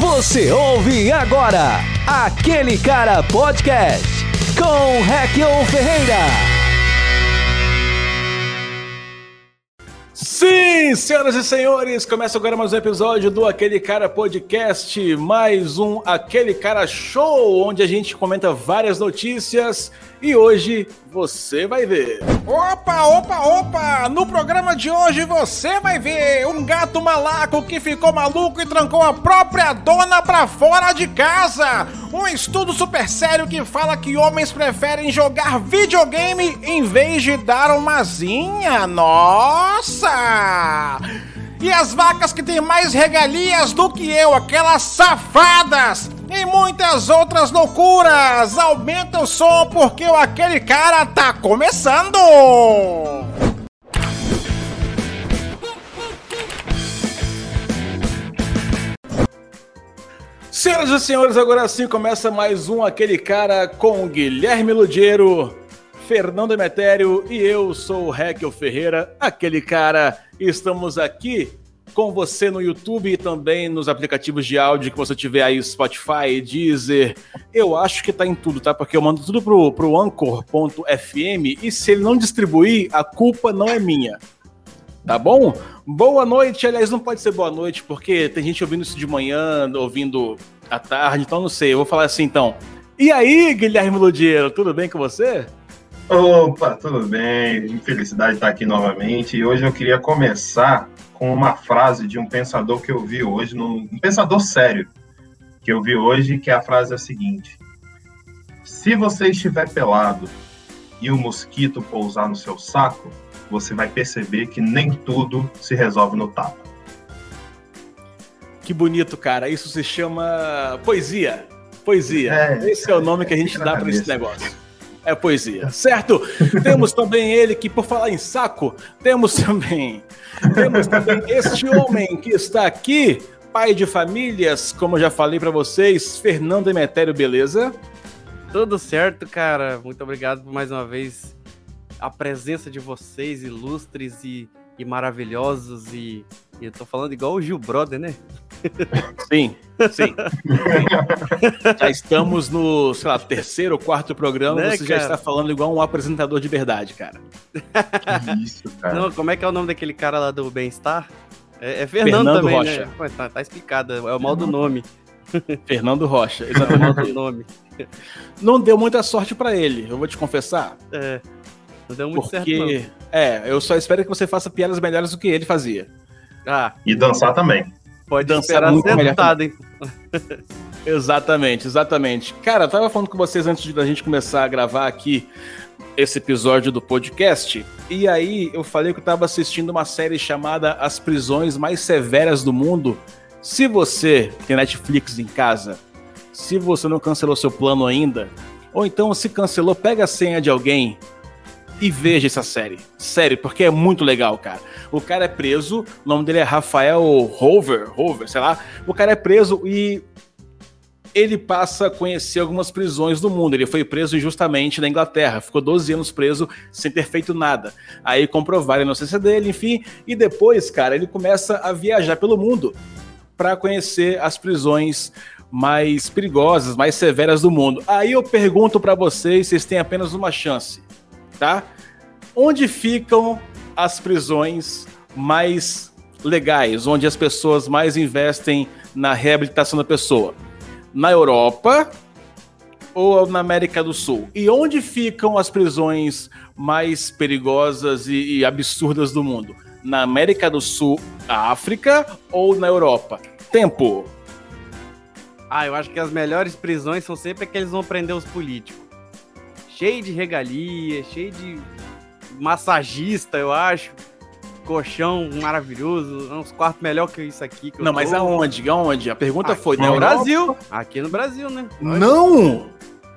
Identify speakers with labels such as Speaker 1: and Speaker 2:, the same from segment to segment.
Speaker 1: Você ouve agora aquele cara podcast com Requion Ferreira.
Speaker 2: Sim, senhoras e senhores, começa agora mais um episódio do Aquele Cara Podcast, mais um Aquele Cara Show, onde a gente comenta várias notícias e hoje você vai ver.
Speaker 3: Opa, opa, opa! No programa de hoje você vai ver um gato malaco que ficou maluco e trancou a própria dona pra fora de casa. Um estudo super sério que fala que homens preferem jogar videogame em vez de dar uma zinha. Nossa! E as vacas que têm mais regalias do que eu, aquelas safadas! E muitas outras loucuras! Aumenta o som porque o aquele cara tá começando!
Speaker 2: Senhoras e senhores, agora sim começa mais um Aquele Cara com Guilherme Ludiero, Fernando Emetério e eu sou o Rekel Ferreira, aquele cara. Estamos aqui com você no YouTube e também nos aplicativos de áudio que você tiver aí, Spotify, Deezer. Eu acho que tá em tudo, tá? Porque eu mando tudo pro, pro Anchor.fm e se ele não distribuir, a culpa não é minha. Tá bom? Boa noite, aliás, não pode ser boa noite, porque tem gente ouvindo isso de manhã, ouvindo à tarde, então não sei. Eu vou falar assim então. E aí, Guilherme Ludiero, tudo bem com você?
Speaker 4: Opa, tudo bem? Felicidade estar aqui novamente. E hoje eu queria começar com uma frase de um pensador que eu vi hoje, num, um pensador sério que eu vi hoje, que a frase é a seguinte: Se você estiver pelado e um mosquito pousar no seu saco, você vai perceber que nem tudo se resolve no tapa.
Speaker 2: Que bonito, cara. Isso se chama poesia. Poesia. É, Esse é o nome que a gente dá para esse negócio é poesia, certo? temos também ele que, por falar em saco, temos também, temos também este homem que está aqui, pai de famílias, como eu já falei para vocês, Fernando Emetério, beleza?
Speaker 5: Tudo certo, cara. Muito obrigado mais uma vez a presença de vocês, ilustres e, e maravilhosos. E, e eu tô falando igual o Gil Brother, né?
Speaker 2: Sim, sim. já estamos no, sei lá, terceiro ou quarto programa, né, você cara? já está falando igual um apresentador de verdade, cara.
Speaker 5: Que isso, cara. Não, como é que é o nome daquele cara lá do Bem-Estar? É, é Fernando, Fernando, também, né? Rocha. né? Pô, tá, tá, explicado, é o mal do nome.
Speaker 2: Fernando Rocha, exatamente o nome. Não deu muita sorte para ele, eu vou te confessar.
Speaker 5: É. Não deu muito
Speaker 2: porque,
Speaker 5: certo, não.
Speaker 2: É, eu só espero que você faça piadas melhores do que ele fazia.
Speaker 4: Ah. E dançar também.
Speaker 5: Pode dançar muito sentado, hein?
Speaker 2: exatamente, exatamente. Cara, eu tava falando com vocês antes da gente começar a gravar aqui esse episódio do podcast. E aí eu falei que eu tava assistindo uma série chamada As Prisões Mais Severas do Mundo. Se você tem Netflix em casa, se você não cancelou seu plano ainda, ou então se cancelou, pega a senha de alguém e veja essa série. Sério, porque é muito legal, cara. O cara é preso, o nome dele é Rafael Hover, Hover, sei lá. O cara é preso e ele passa a conhecer algumas prisões do mundo. Ele foi preso injustamente na Inglaterra, ficou 12 anos preso sem ter feito nada. Aí comprovaram a inocência dele, enfim, e depois, cara, ele começa a viajar pelo mundo para conhecer as prisões mais perigosas, mais severas do mundo. Aí eu pergunto para vocês, vocês têm apenas uma chance tá? Onde ficam as prisões mais legais, onde as pessoas mais investem na reabilitação da pessoa? Na Europa ou na América do Sul? E onde ficam as prisões mais perigosas e, e absurdas do mundo? Na América do Sul, África ou na Europa? Tempo.
Speaker 5: Ah, eu acho que as melhores prisões são sempre que eles vão prender os políticos cheio de regalia, cheio de massagista, eu acho. Colchão maravilhoso, uns quartos melhor que isso aqui. Que
Speaker 2: não, mas aonde? Aonde? A pergunta
Speaker 5: aqui
Speaker 2: foi
Speaker 5: no Brasil. Aqui no Brasil, né?
Speaker 2: Não!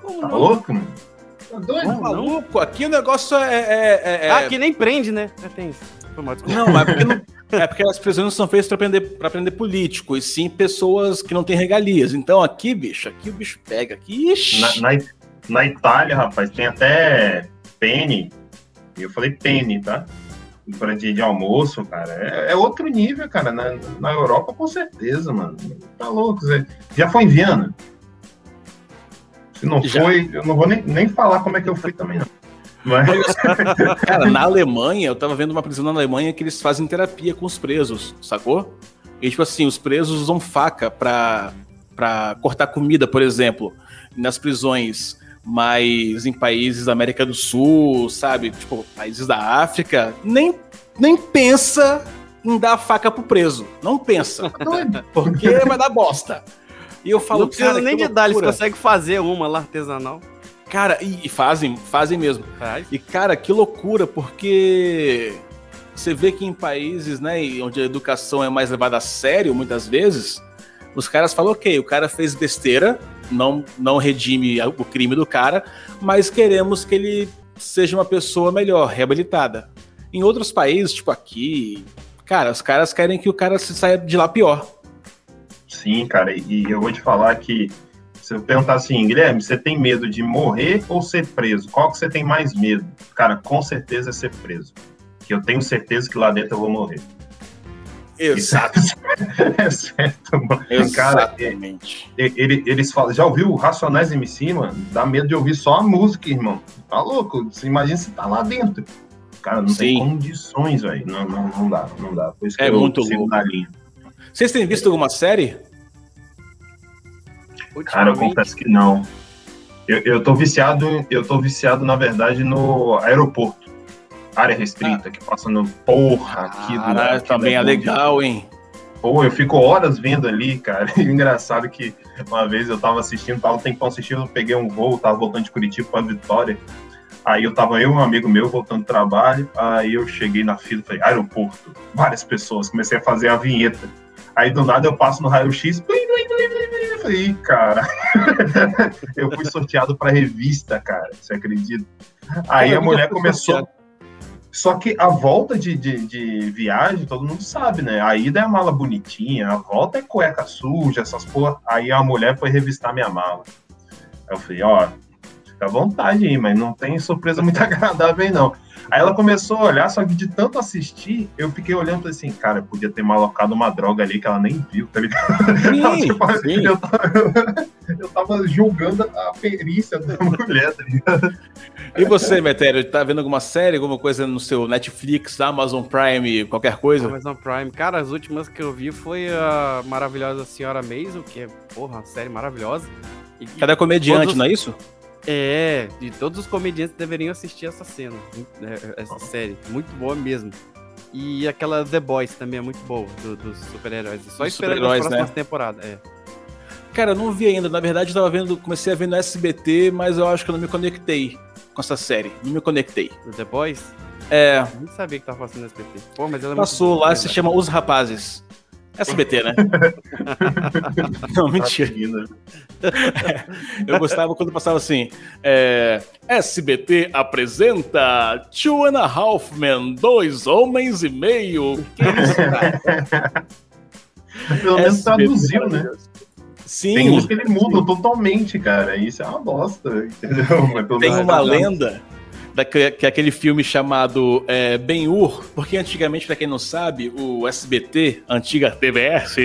Speaker 4: Como tá não? louco, mano?
Speaker 2: Tá doido? Não, maluco? Aqui o negócio é. é, é,
Speaker 5: é... Ah, aqui nem prende, né? É, tem isso.
Speaker 2: Não, mas porque não. É porque as prisões não são feitas para prender, pra prender político, e sim pessoas que não têm regalias. Então aqui, bicho, aqui o bicho pega. Aqui, ixi.
Speaker 4: Na, na, na Itália, rapaz, tem até pene. Eu falei pene, tá? para dia de almoço, cara. É, é, outro nível, cara. Na, na Europa, com certeza, mano. Tá louco. Você já foi em Viana? Se não já. foi, eu não vou nem, nem falar como é que eu fui também, não. Mas...
Speaker 2: Cara, na Alemanha, eu tava vendo uma prisão na Alemanha que eles fazem terapia com os presos, sacou? E, tipo assim, os presos usam faca pra, pra cortar comida, por exemplo. Nas prisões mas em países da América do Sul, sabe? Tipo, países da África, nem, nem pensa em dar a faca pro preso. Não pensa. Porque vai dar bosta.
Speaker 5: E eu falo, não precisa nem de dar, eles conseguem fazer uma lá artesanal.
Speaker 2: Cara, e, e fazem, fazem mesmo. Faz. E, cara, que loucura, porque você vê que em países, né, onde a educação é mais levada a sério, muitas vezes, os caras falam, ok, o cara fez besteira, não, não redime o crime do cara, mas queremos que ele seja uma pessoa melhor, reabilitada. Em outros países, tipo aqui, cara, os caras querem que o cara se saia de lá pior.
Speaker 4: Sim, cara, e eu vou te falar que se eu perguntar assim, Guilherme, você tem medo de morrer ou ser preso? Qual que você tem mais medo? Cara, com certeza é ser preso. Que eu tenho certeza que lá dentro eu vou morrer.
Speaker 2: Exato.
Speaker 4: é certo, mano. Exatamente. Cara, ele, eles falam, já ouviu Racionais MC, mano? Dá medo de ouvir só a música, irmão. Tá louco? Você imagina se tá lá dentro. Cara, não Sim. tem condições, velho. Não, não, não dá, não dá. Por isso
Speaker 2: é muito louco. Vocês têm visto alguma série?
Speaker 4: Cara, eu confesso que não. Eu, eu tô viciado, eu tô viciado, na verdade, no aeroporto área restrita, ah. que passa no porra aqui
Speaker 2: do lado. Também é legal, hein?
Speaker 4: Pô, eu fico horas vendo ali, cara. E engraçado que uma vez eu tava assistindo, tava um tempão assistindo, eu peguei um voo, tava voltando de Curitiba pra Vitória. Aí eu tava eu e um amigo meu voltando do trabalho, aí eu cheguei na fila, falei, aeroporto, várias pessoas, comecei a fazer a vinheta. Aí do nada eu passo no raio-x, falei, cara, eu fui sorteado pra revista, cara, você acredita? Aí a mulher começou... Só que a volta de, de, de, viagem, todo mundo sabe, né? A ida é a mala bonitinha, a volta é cueca suja, essas porra. Aí a mulher foi revistar minha mala. Eu falei, ó, fica à vontade aí, mas não tem surpresa muito agradável aí, não. Aí ela começou a olhar, só que de tanto assistir, eu fiquei olhando assim, cara, eu podia ter malocado uma droga ali que ela nem viu, tá ligado? Sim, tipo, sim. Eu, tava, eu tava julgando a perícia da mulher, tá ligado?
Speaker 2: E você, Metério, tá vendo alguma série, alguma coisa no seu Netflix, Amazon Prime, qualquer coisa?
Speaker 5: Amazon Prime. Cara, as últimas que eu vi foi a maravilhosa Senhora Maisel, que é, porra, uma série maravilhosa.
Speaker 2: E, Cada comediante, todos... não é isso?
Speaker 5: É, e todos os comediantes deveriam assistir essa cena, né, essa série. Muito boa mesmo. E aquela The Boys também é muito boa, do, dos super-heróis. Só esperando as próximas né? temporadas. É.
Speaker 2: Cara, eu não vi ainda. Na verdade, eu tava vendo, comecei a ver no SBT, mas eu acho que eu não me conectei com essa série. Não me conectei.
Speaker 5: Do The Boys?
Speaker 2: É.
Speaker 5: Eu nem sabia que tava passando no SBT. Pô, mas ela
Speaker 2: é Passou lá, se chama Os Rapazes. SBT, né? Não, mentira. É, eu gostava quando passava assim: é, SBT apresenta Two and a Half Men, dois homens e meio. Que isso,
Speaker 4: cara? Pelo menos traduziu, né? Sim. Tem uns que ele muda totalmente, cara. Isso é uma bosta, entendeu?
Speaker 2: Tem uma lenda da, que é aquele filme chamado é, Ben-Hur, porque antigamente, para quem não sabe, o SBT, antiga TBS,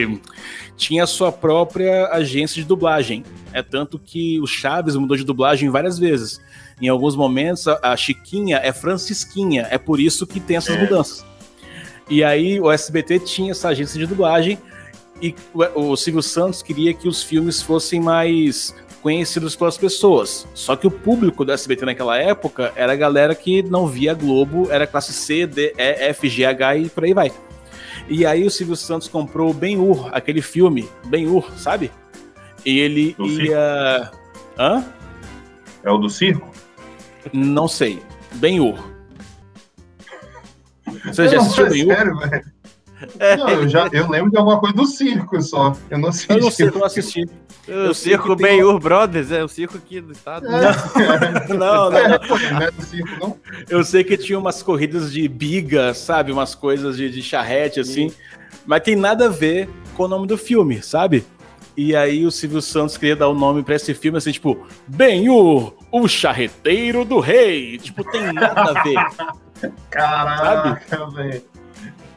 Speaker 2: tinha sua própria agência de dublagem. É tanto que o Chaves mudou de dublagem várias vezes. Em alguns momentos, a, Chiquinha é Francisquinha, é por isso que tem essas é. mudanças. E aí o SBT tinha essa agência de dublagem e o, o Silvio Santos queria que os filmes fossem mais conhecidos pelas pessoas. Só que o público do SBT naquela época era a galera que não via Globo, era classe C, D, E, F, G, H e por aí vai. E aí o Silvio Santos comprou o Ben-Hur, aquele filme, Ben-Hur, sabe? E ele do ia... Circo? Hã?
Speaker 4: É o do circo?
Speaker 2: Não sei. Ben-Hur. Você já assistiu Ben-Hur? Sério, velho?
Speaker 4: Não, eu, já, eu lembro de alguma coisa do circo só. Eu não assisti.
Speaker 2: Eu não sei, eu não assisti.
Speaker 5: O circo Ben Hur Brothers, é o circo aqui do estado. É.
Speaker 2: Não, não, não. É, não é do circo, não. Eu sei que tinha umas corridas de biga, sabe? Umas coisas de, de charrete, assim. Sim. Mas tem nada a ver com o nome do filme, sabe? E aí o Silvio Santos queria dar o um nome para esse filme, assim, tipo, Ben-Hur, o charreteiro do rei. Tipo, tem nada a ver.
Speaker 4: Caraca, velho.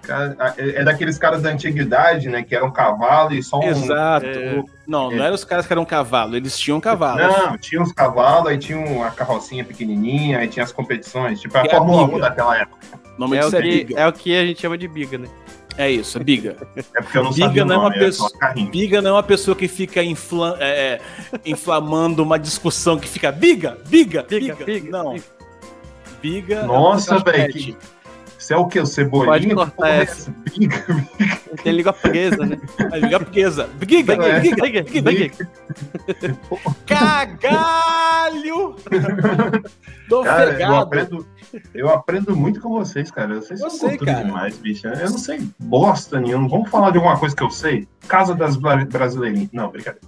Speaker 4: Cara, É é daqueles caras da antiguidade, né? Que eram cavalo e só um.
Speaker 2: Exato.
Speaker 5: É.
Speaker 2: Não, não eram os caras que eram cavalo, eles tinham cavalo.
Speaker 4: Não, tinha uns cavalos, aí tinha uma carrocinha pequenininha, aí tinha as competições, tipo a
Speaker 2: Que é a
Speaker 4: Fórmula 1
Speaker 2: biga.
Speaker 4: daquela época.
Speaker 2: O nome
Speaker 5: É o,
Speaker 2: é
Speaker 5: que, é o que a gente chama de biga, né?
Speaker 2: É isso, é biga.
Speaker 4: É porque eu não
Speaker 2: Biga
Speaker 4: sabia
Speaker 2: não é uma pessoa-. Biga não é uma pessoa que fica infla- é, é, inflamando uma discussão que fica biga, biga, biga.
Speaker 5: Biga, biga,
Speaker 2: não.
Speaker 5: biga.
Speaker 2: Biga. é
Speaker 4: Nossa, velho. Você é o quê? O
Speaker 5: Pode
Speaker 4: Cebolinha?
Speaker 5: cortar
Speaker 4: Que porra é
Speaker 5: essa.
Speaker 4: Biga?
Speaker 5: Tem língua presa, né?
Speaker 2: Biga portuguesa. Biga,
Speaker 4: É.
Speaker 2: biga,
Speaker 5: Biga,
Speaker 2: biga,
Speaker 5: biga.
Speaker 2: Cagalho! Do
Speaker 4: Cara, eu aprendo, eu aprendo muito com vocês, cara. Vocês
Speaker 2: Eu
Speaker 4: são
Speaker 2: sei, cara.
Speaker 4: demais, bicho. Eu não sei bosta nenhuma. Vamos falar de alguma coisa que eu sei? Casa das Bra- Brasileirinhas. Não, brincadeira.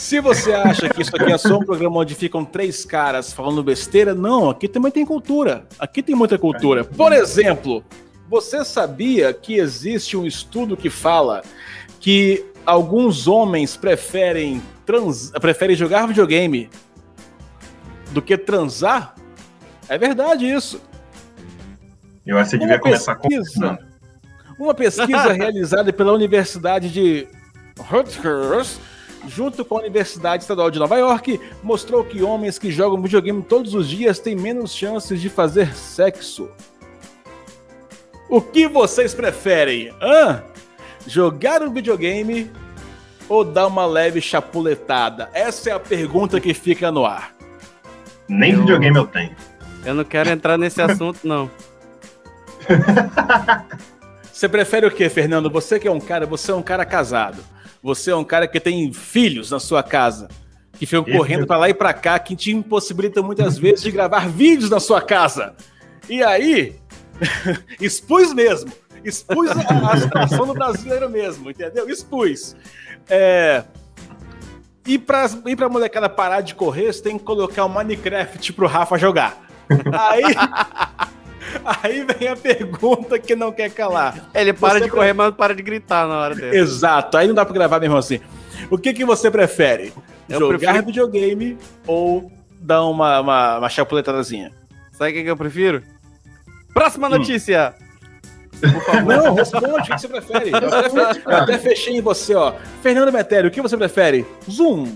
Speaker 2: Se você acha que isso aqui é só um programa onde ficam três caras falando besteira, não, aqui também tem cultura. Aqui tem muita cultura. Por exemplo, você sabia que existe um estudo que fala que alguns homens preferem, trans... preferem jogar videogame do que transar? É verdade isso.
Speaker 4: Eu acho que devia começar com.
Speaker 2: pesquisa, uma pesquisa realizada pela Universidade de Rutgers, junto com a Universidade Estadual de Nova York, mostrou que homens que jogam videogame todos os dias têm menos chances de fazer sexo. O que vocês preferem? Hã? Jogar um videogame ou dar uma leve chapuletada? Essa é a pergunta que fica no ar.
Speaker 4: Nem
Speaker 5: Eu-
Speaker 4: videogame eu tenho.
Speaker 5: Eu não quero entrar nesse assunto, não.
Speaker 2: Você prefere o que, Fernando? Você que é um cara, você é um cara casado. Você é um cara que tem filhos na sua casa, que ficam
Speaker 4: Isso.
Speaker 2: correndo pra lá e pra cá, que te impossibilita muitas vezes de gravar vídeos na sua casa. E aí, expus mesmo. Expus a, a situação do brasileiro mesmo, entendeu? Expus. É, e, pra, e pra molecada parar de correr, você tem que colocar o Minecraft pro Rafa jogar. Aí, aí vem a pergunta que não quer calar.
Speaker 5: Ele para
Speaker 2: Você
Speaker 5: de correr, mas não para de gritar na hora dele.
Speaker 2: Exato, aí não dá pra gravar mesmo assim. O que, que você prefere?
Speaker 5: Eu
Speaker 2: Jogar
Speaker 5: prefiro-
Speaker 2: videogame ou dar uma, uma, uma chapuletadazinha?
Speaker 5: Sabe o que, que eu prefiro? Próxima
Speaker 2: Hum.
Speaker 5: notícia!
Speaker 2: Não, responde, o que você prefere? Eu até, eu até fechei em você, ó. Fernando Metério, o que você prefere? Zoom.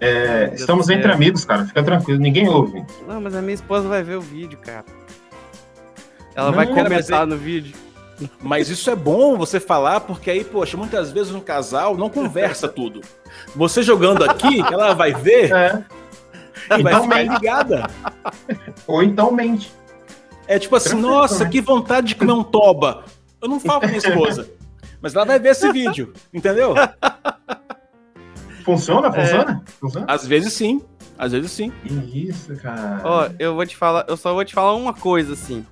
Speaker 4: É, estamos entre amigos, cara. Fica tranquilo, ninguém ouve.
Speaker 5: Não, mas a minha esposa vai ver o vídeo, cara. Ela
Speaker 4: Não,
Speaker 5: vai comentar
Speaker 2: mas
Speaker 5: no vídeo.
Speaker 2: Mas isso é bom você falar, porque aí, poxa, muitas vezes um casal não conversa tudo. Você jogando aqui, ela vai ver
Speaker 4: É.
Speaker 2: e vai
Speaker 4: Então
Speaker 2: ficar
Speaker 4: mente.
Speaker 2: ligada.
Speaker 4: Ou então mente.
Speaker 2: É tipo assim, nossa, que vontade de comer um toba. Eu não falo com minha esposa. Mas ela vai ver esse vídeo, entendeu?
Speaker 4: Funciona? Funciona? Funciona?
Speaker 2: Às vezes sim, às vezes sim.
Speaker 4: Isso, cara.
Speaker 5: Ó, eu vou te falar, eu só vou te falar uma coisa assim.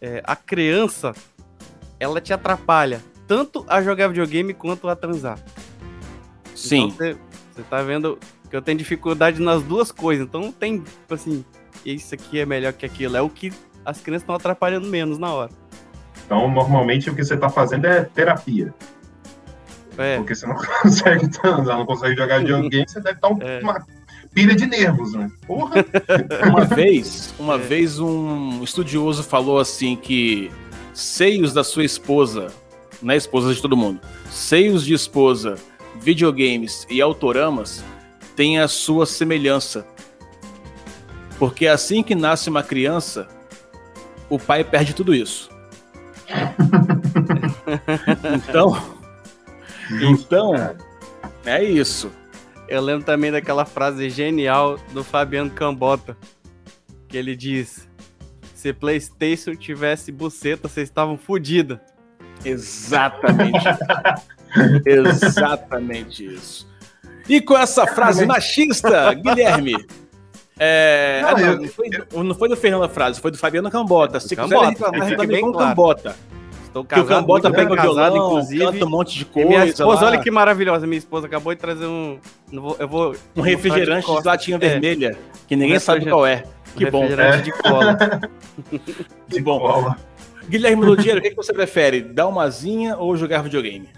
Speaker 5: É, a criança, ela te atrapalha tanto a jogar videogame quanto a transar.
Speaker 2: Sim.
Speaker 5: Então, você, você tá vendo que eu tenho dificuldade nas duas coisas. Então não tem, tipo assim, isso aqui é melhor que aquilo. É o que as crianças estão atrapalhando menos na hora.
Speaker 4: Então, normalmente o que você tá fazendo é terapia.
Speaker 5: É,
Speaker 4: Porque você não consegue transar, não consegue jogar videogame, você deve estar um-
Speaker 5: É.
Speaker 4: uma pilha de nervos, né? Porra!
Speaker 2: Uma vez, uma
Speaker 5: É.
Speaker 2: vez um estudioso falou assim que seios da sua esposa, não é esposa de todo mundo, seios de esposa, videogames e autoramas têm a sua semelhança. Porque assim que nasce uma criança, o pai perde tudo isso. então, então, é isso.
Speaker 5: Eu lembro também daquela frase genial do Fabiano Cambota. Que ele diz: Se PlayStation tivesse buceta, vocês estavam fodidos.
Speaker 2: Exatamente. Exatamente isso. E com essa frase machista, Guilherme. É,
Speaker 4: Não,
Speaker 2: ah, não,
Speaker 4: eu-
Speaker 2: não foi, do- não foi do Fernando a frase, foi do Fabiano Cambota. Se
Speaker 5: Cambota,
Speaker 2: quiser reclamar, reclame
Speaker 5: bem
Speaker 2: com
Speaker 5: claro.
Speaker 2: Cambota.
Speaker 5: Estou
Speaker 2: Que o
Speaker 5: casado,
Speaker 2: Cambota pega o
Speaker 5: casado,
Speaker 2: violão,
Speaker 5: inclusive.
Speaker 2: canta um monte de
Speaker 5: E
Speaker 2: coisa.
Speaker 5: minha esposa,
Speaker 2: lá,
Speaker 5: olha que maravilhosa. Minha esposa acabou de trazer um. vou- eu vou.
Speaker 2: um refrigerante de latinha
Speaker 5: É.
Speaker 2: vermelha, que ninguém
Speaker 5: Um
Speaker 2: sabe qual é. Que bom,
Speaker 5: refrigerante de cola.
Speaker 2: que bom.
Speaker 4: Bola.
Speaker 2: Guilherme Ludiero, o que, que você prefere? Dar uma asinha ou jogar videogame?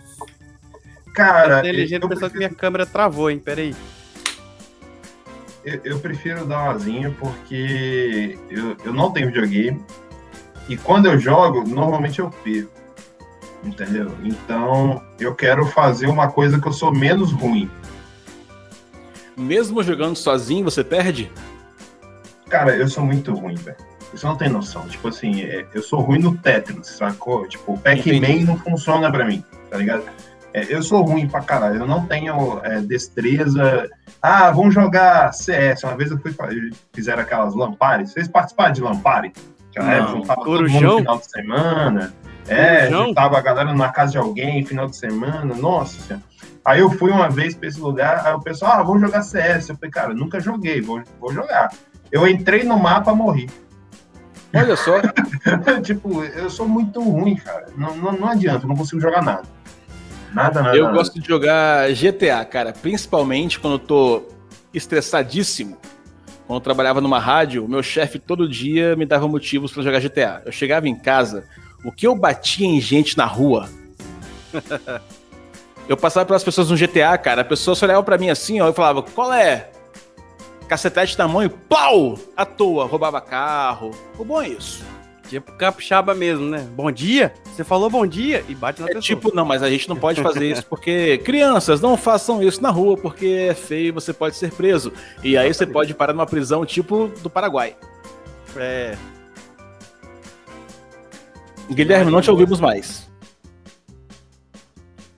Speaker 4: Cara,
Speaker 5: Eu inteligente
Speaker 4: eu,
Speaker 5: pensou que
Speaker 4: prefiro,
Speaker 5: minha câmera travou, hein? Peraí.
Speaker 4: eu, eu prefiro dar uma asinha porque eu, eu não tenho videogame E quando eu jogo, normalmente eu perco. Entendeu? Então, eu quero fazer uma coisa que eu sou menos ruim.
Speaker 2: Mesmo jogando sozinho, você perde?
Speaker 4: Cara, eu sou muito ruim, velho. Você não tem noção. Tipo assim, é, eu sou ruim no Tetris, sacou? Tipo, o Pac-Man não funciona pra mim, tá ligado? É, eu sou ruim pra caralho. Eu não tenho é, destreza. Ah, vamos jogar CS. Uma vez eu fui fizeram aquelas Lampares. Vocês participaram de Lampare?
Speaker 5: Aquela época,
Speaker 4: juntava todo mundo no final de semana. É, juntava a galera na casa de alguém, final de semana. Nossa. Aí eu fui uma vez pra esse lugar, aí o pessoal, ah, vamos jogar CS. Eu falei, cara, nunca joguei, vou, vou jogar. Eu entrei no mapa, morri.
Speaker 2: Olha só.
Speaker 4: tipo, eu sou muito ruim, cara. Não, não, não adianta, eu não consigo jogar nada. Nada, nada.
Speaker 2: Eu
Speaker 4: nada.
Speaker 2: gosto de jogar GTA, cara, principalmente quando eu tô estressadíssimo. Quando eu trabalhava numa rádio, meu chefe todo dia me dava motivos para jogar GTA. Eu chegava em casa, o que eu batia em gente na rua. eu passava pelas pessoas no GTA, cara, a pessoa só olhava pra mim assim, ó, eu falava, qual é? Cacetete na mão e pau! À toa, roubava carro. O bom é isso.
Speaker 5: Tipo capixaba mesmo, né? Bom dia? Você falou bom dia e bate na
Speaker 2: É
Speaker 5: pessoa.
Speaker 2: tipo, não, mas a gente não pode fazer isso porque crianças não façam isso na rua porque é feio e você pode ser preso. E aí você pode parar numa prisão tipo do Paraguai.
Speaker 5: É,
Speaker 2: Guilherme, não te ouvimos mais.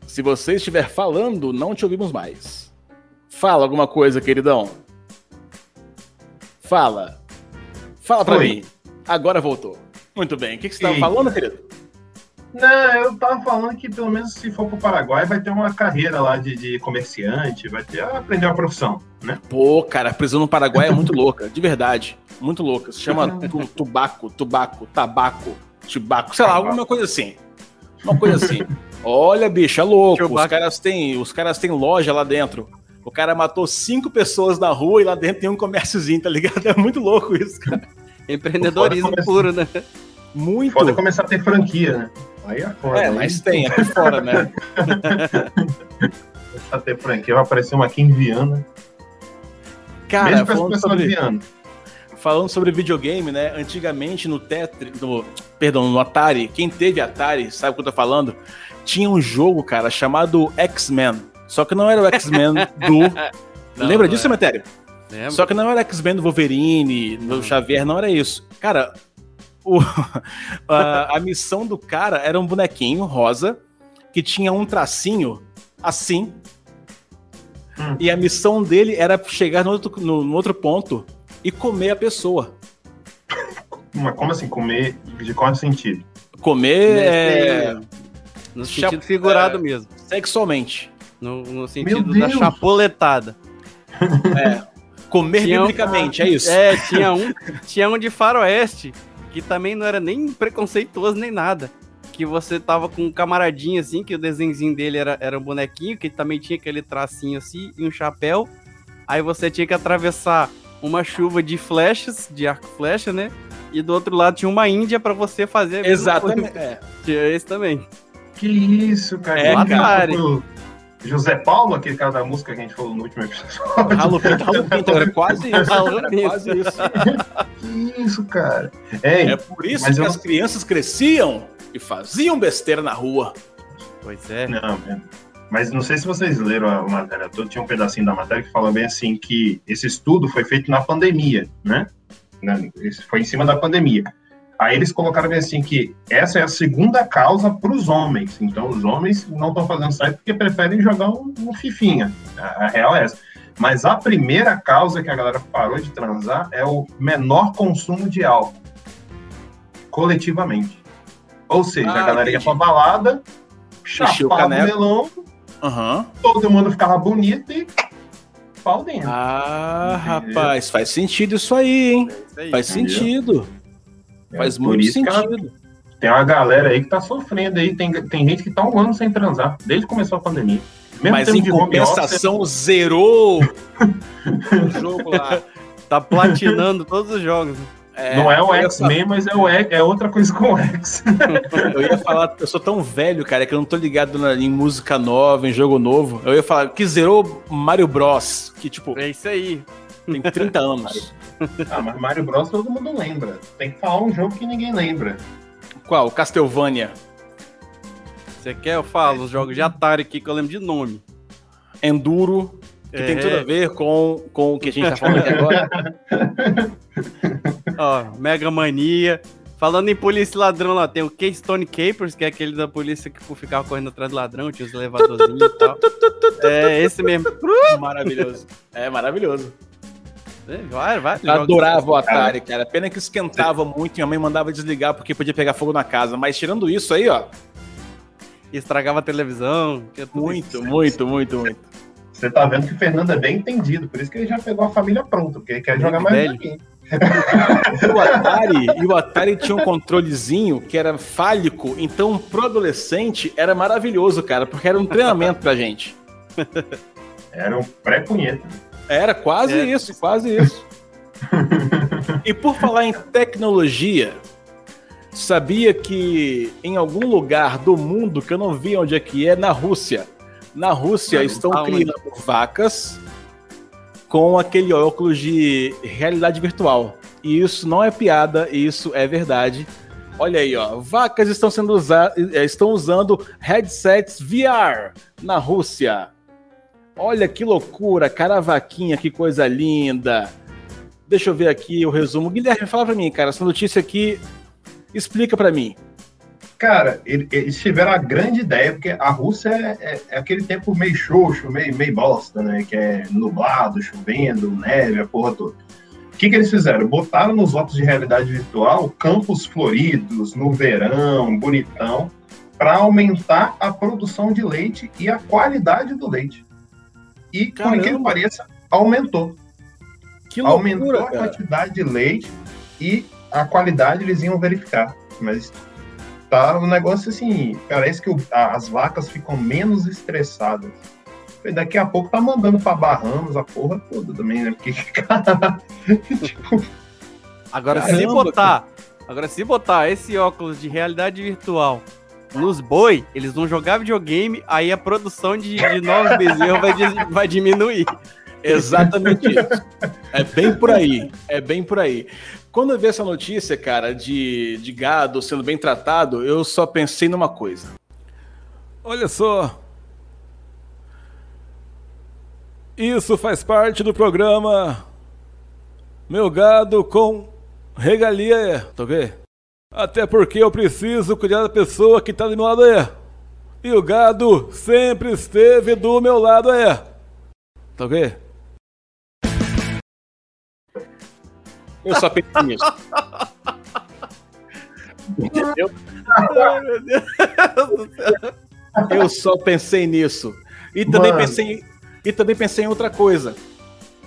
Speaker 2: Se você estiver falando, não te ouvimos mais. Fala alguma coisa, queridão. Fala. Fala pra
Speaker 4: Oi.
Speaker 2: mim. Agora voltou. Muito bem. O que, que você estava falando, querido?
Speaker 4: Não, eu tava falando que pelo menos se for pro Paraguai vai ter uma carreira lá de, de comerciante, vai ter aprender uma profissão, né?
Speaker 2: Pô, cara, a prisão no Paraguai é muito louca, de verdade. Muito louca. Se chama tu, tubaco, tubaco, tabaco, tubaco, sei lá, alguma coisa assim. Uma coisa assim. Olha, bicho, é louco. Os caras, têm, os caras têm loja lá dentro. O cara matou cinco pessoas na rua e lá dentro tem um comérciozinho, tá ligado? É muito louco isso, cara.
Speaker 5: Empreendedorismo
Speaker 4: Fora
Speaker 5: puro, né?
Speaker 2: Muito.
Speaker 4: Foda é começar a ter franquia, né? Aí é foda.
Speaker 2: É,
Speaker 4: aí
Speaker 2: mas tem aqui fora, né?
Speaker 4: Começar a ter franquia, vai aparecer uma aqui em Viana.
Speaker 2: Cara,
Speaker 4: Mesmo as pessoas
Speaker 2: sobre,
Speaker 4: Viana.
Speaker 2: falando sobre videogame, né? Antigamente no Tetris, no, perdão, no Atari, quem teve Atari, sabe o que eu tô falando? Tinha um jogo, cara, chamado X-Men. Só que não era o X-Men do.
Speaker 5: Não,
Speaker 2: Lembra
Speaker 5: não
Speaker 2: disso,
Speaker 5: é.
Speaker 2: Cemitério?
Speaker 5: Lembra?
Speaker 2: Só que não era X-Men do Wolverine, do Xavier, não era isso. Cara, o- a, a missão do cara era um bonequinho rosa que tinha um tracinho assim.
Speaker 4: Hum.
Speaker 2: E a missão dele era chegar no outro, no- no outro ponto e comer a pessoa.
Speaker 4: Mas como assim? Comer de qual sentido?
Speaker 2: Comer
Speaker 5: Nesse-
Speaker 2: é,
Speaker 5: No
Speaker 2: Chap-
Speaker 5: sentido figurado
Speaker 2: é.
Speaker 5: mesmo.
Speaker 2: sexualmente.
Speaker 5: No, no sentido da chapoletada.
Speaker 2: Comer
Speaker 5: Tinha um-
Speaker 2: biblicamente, é isso.
Speaker 5: É, tinha um, tinha um de faroeste, que também não era nem preconceituoso nem nada. Que você tava com um camaradinho assim, que o desenhozinho dele era, era um bonequinho, que também tinha aquele tracinho assim e um chapéu. Aí você tinha que atravessar uma chuva de flechas, de arco e flecha, né? E do outro lado tinha uma índia pra você fazer
Speaker 2: Exatamente. é.
Speaker 5: Tinha esse também.
Speaker 4: Que isso, cara?
Speaker 2: É,
Speaker 5: cara.
Speaker 4: o José Paulo, aquele cara da música que a gente falou no último episódio.
Speaker 2: Ralo pinto, ralo pinto, era quase isso. Era quase isso.
Speaker 4: Que isso, cara? Ei,
Speaker 2: É por isso que
Speaker 4: eu-
Speaker 2: as crianças cresciam e faziam besteira na rua.
Speaker 5: Pois é.
Speaker 4: Não, é. mas não sei se vocês leram a matéria toda, tinha um pedacinho da matéria que fala bem assim que esse estudo foi feito na pandemia, né? Foi em cima da pandemia. Aí eles colocaram bem assim que essa é a segunda causa para os homens. Então os homens não estão fazendo site porque preferem jogar um, um fifinha. A, a real é essa. Mas a primeira causa que a galera parou de transar é o menor consumo de álcool. Coletivamente. Ou seja,
Speaker 2: Ah,
Speaker 4: a galera ia
Speaker 2: entendi.
Speaker 4: pra balada, chapava o melão,
Speaker 2: Aham.
Speaker 4: todo mundo ficava bonito e pau dentro.
Speaker 2: Ah,
Speaker 4: Entendeu?
Speaker 2: rapaz, faz sentido isso aí, hein?
Speaker 5: Isso aí.
Speaker 2: Faz
Speaker 4: Entendeu?
Speaker 2: sentido.
Speaker 4: É
Speaker 2: Faz
Speaker 4: por
Speaker 2: muito
Speaker 4: isso que ela-
Speaker 2: sentido.
Speaker 4: tem uma galera aí que tá sofrendo aí. Tem, tem gente que tá um ano sem transar, desde que começou a pandemia. Mesmo
Speaker 2: Mas em
Speaker 4: home office,
Speaker 2: compensação, zerou o jogo lá.
Speaker 5: Tá platinando todos os jogos.
Speaker 4: não é o X-Men, mas é, o, X- é outra coisa com o X.
Speaker 2: Eu ia falar, eu sou tão velho, cara, que eu não tô ligado na- em música nova, em jogo novo. Eu ia falar que zerou Mario Bros. Que, tipo,
Speaker 5: É isso aí.
Speaker 2: Tem 30 anos.
Speaker 4: Ah, mas Mario Bros todo mundo lembra. Tem que falar um jogo que ninguém lembra.
Speaker 2: Qual? Castlevania.
Speaker 5: Você quer? Eu falo os jogos de Atari aqui que eu lembro de nome.
Speaker 2: Enduro, que tem
Speaker 5: É.
Speaker 2: tudo a ver com, com o que a gente tá falando aqui agora.
Speaker 5: Ó, Mega Mania. Falando em polícia e ladrão lá, tem o Keystone Capers, que é aquele da polícia que ficava correndo atrás do ladrão, tinha os elevadorzinhos e tal. É, esse mesmo.
Speaker 2: Maravilhoso. É maravilhoso.
Speaker 5: É, vai, vai.
Speaker 2: Eu adorava o Atari, cara. Pena que esquentava muito e minha mãe mandava desligar porque podia pegar fogo na casa. Mas tirando isso aí, ó.
Speaker 5: Estragava a televisão. tinha tudo
Speaker 2: Muito, muito, muito, muito.
Speaker 4: Você tá vendo que o Fernando é bem entendido, por isso que ele já pegou a família pronta, porque ele quer jogar mais
Speaker 5: velho.
Speaker 2: E o Atari, e o Atari tinha um controlezinho que era fálico, então pro adolescente era maravilhoso, cara, porque era um treinamento pra gente.
Speaker 4: Era um pré-punheta.
Speaker 2: Era quase
Speaker 5: É.
Speaker 2: isso, quase isso. E por falar em tecnologia, sabia que em algum lugar do mundo, que eu não vi onde é que é, na Rússia, na Rússia
Speaker 5: Ah,
Speaker 2: estão criando vacas com aquele óculos de realidade virtual. E isso não é piada, isso é verdade. Olha aí, ó. Vacas estão sendo usa eh, estão usando headsets VR na Rússia. Olha que loucura, cara, a vaquinha, que coisa linda. Deixa eu ver aqui o resumo. Guilherme, fala pra mim, cara, essa notícia aqui explica pra mim.
Speaker 4: Cara, ele- eles tiveram a grande ideia, porque a Rússia é, é- é aquele tempo meio xoxo, meio, meio bosta, né? Que é nublado, chovendo, neve, a porra toda. O que, que eles fizeram? Botaram nos óculos de realidade virtual campos floridos, no verão, bonitão, para aumentar a produção de leite e a qualidade do leite. E, por
Speaker 2: Caramba!
Speaker 4: incrível que pareça, aumentou.
Speaker 2: Que
Speaker 4: aumentou
Speaker 2: loucura,
Speaker 4: a
Speaker 2: cara.
Speaker 4: quantidade de leite e a qualidade eles iam verificar. Mas tá um negócio assim, parece que o- a- as vacas ficam menos estressadas. E daqui a pouco tá mandando pra Bahamas a porra toda também, né? Porque, cara, tipo,
Speaker 5: Agora, se
Speaker 2: Caramba,
Speaker 5: botar. Agora, se botar esse óculos de realidade virtual nos boi, eles vão jogar videogame, aí a produção de, de novos bezerros vai, vai diminuir.
Speaker 2: Exatamente isso. É bem por aí. É bem por aí. Quando eu vi essa notícia, cara, de, de gado sendo bem tratado, eu só pensei numa coisa. Olha só. Isso faz parte do programa Meu Gado com Regalia, tá ok? Até porque eu preciso cuidar da pessoa que tá do meu lado aí. E o gado sempre esteve do meu lado aí. Tá ok? Eu só pensei nisso. Entendeu?
Speaker 5: Ai, meu Deus do céu.
Speaker 2: Eu só pensei nisso. E também
Speaker 4: Mano.
Speaker 2: pensei e também pensei em outra coisa.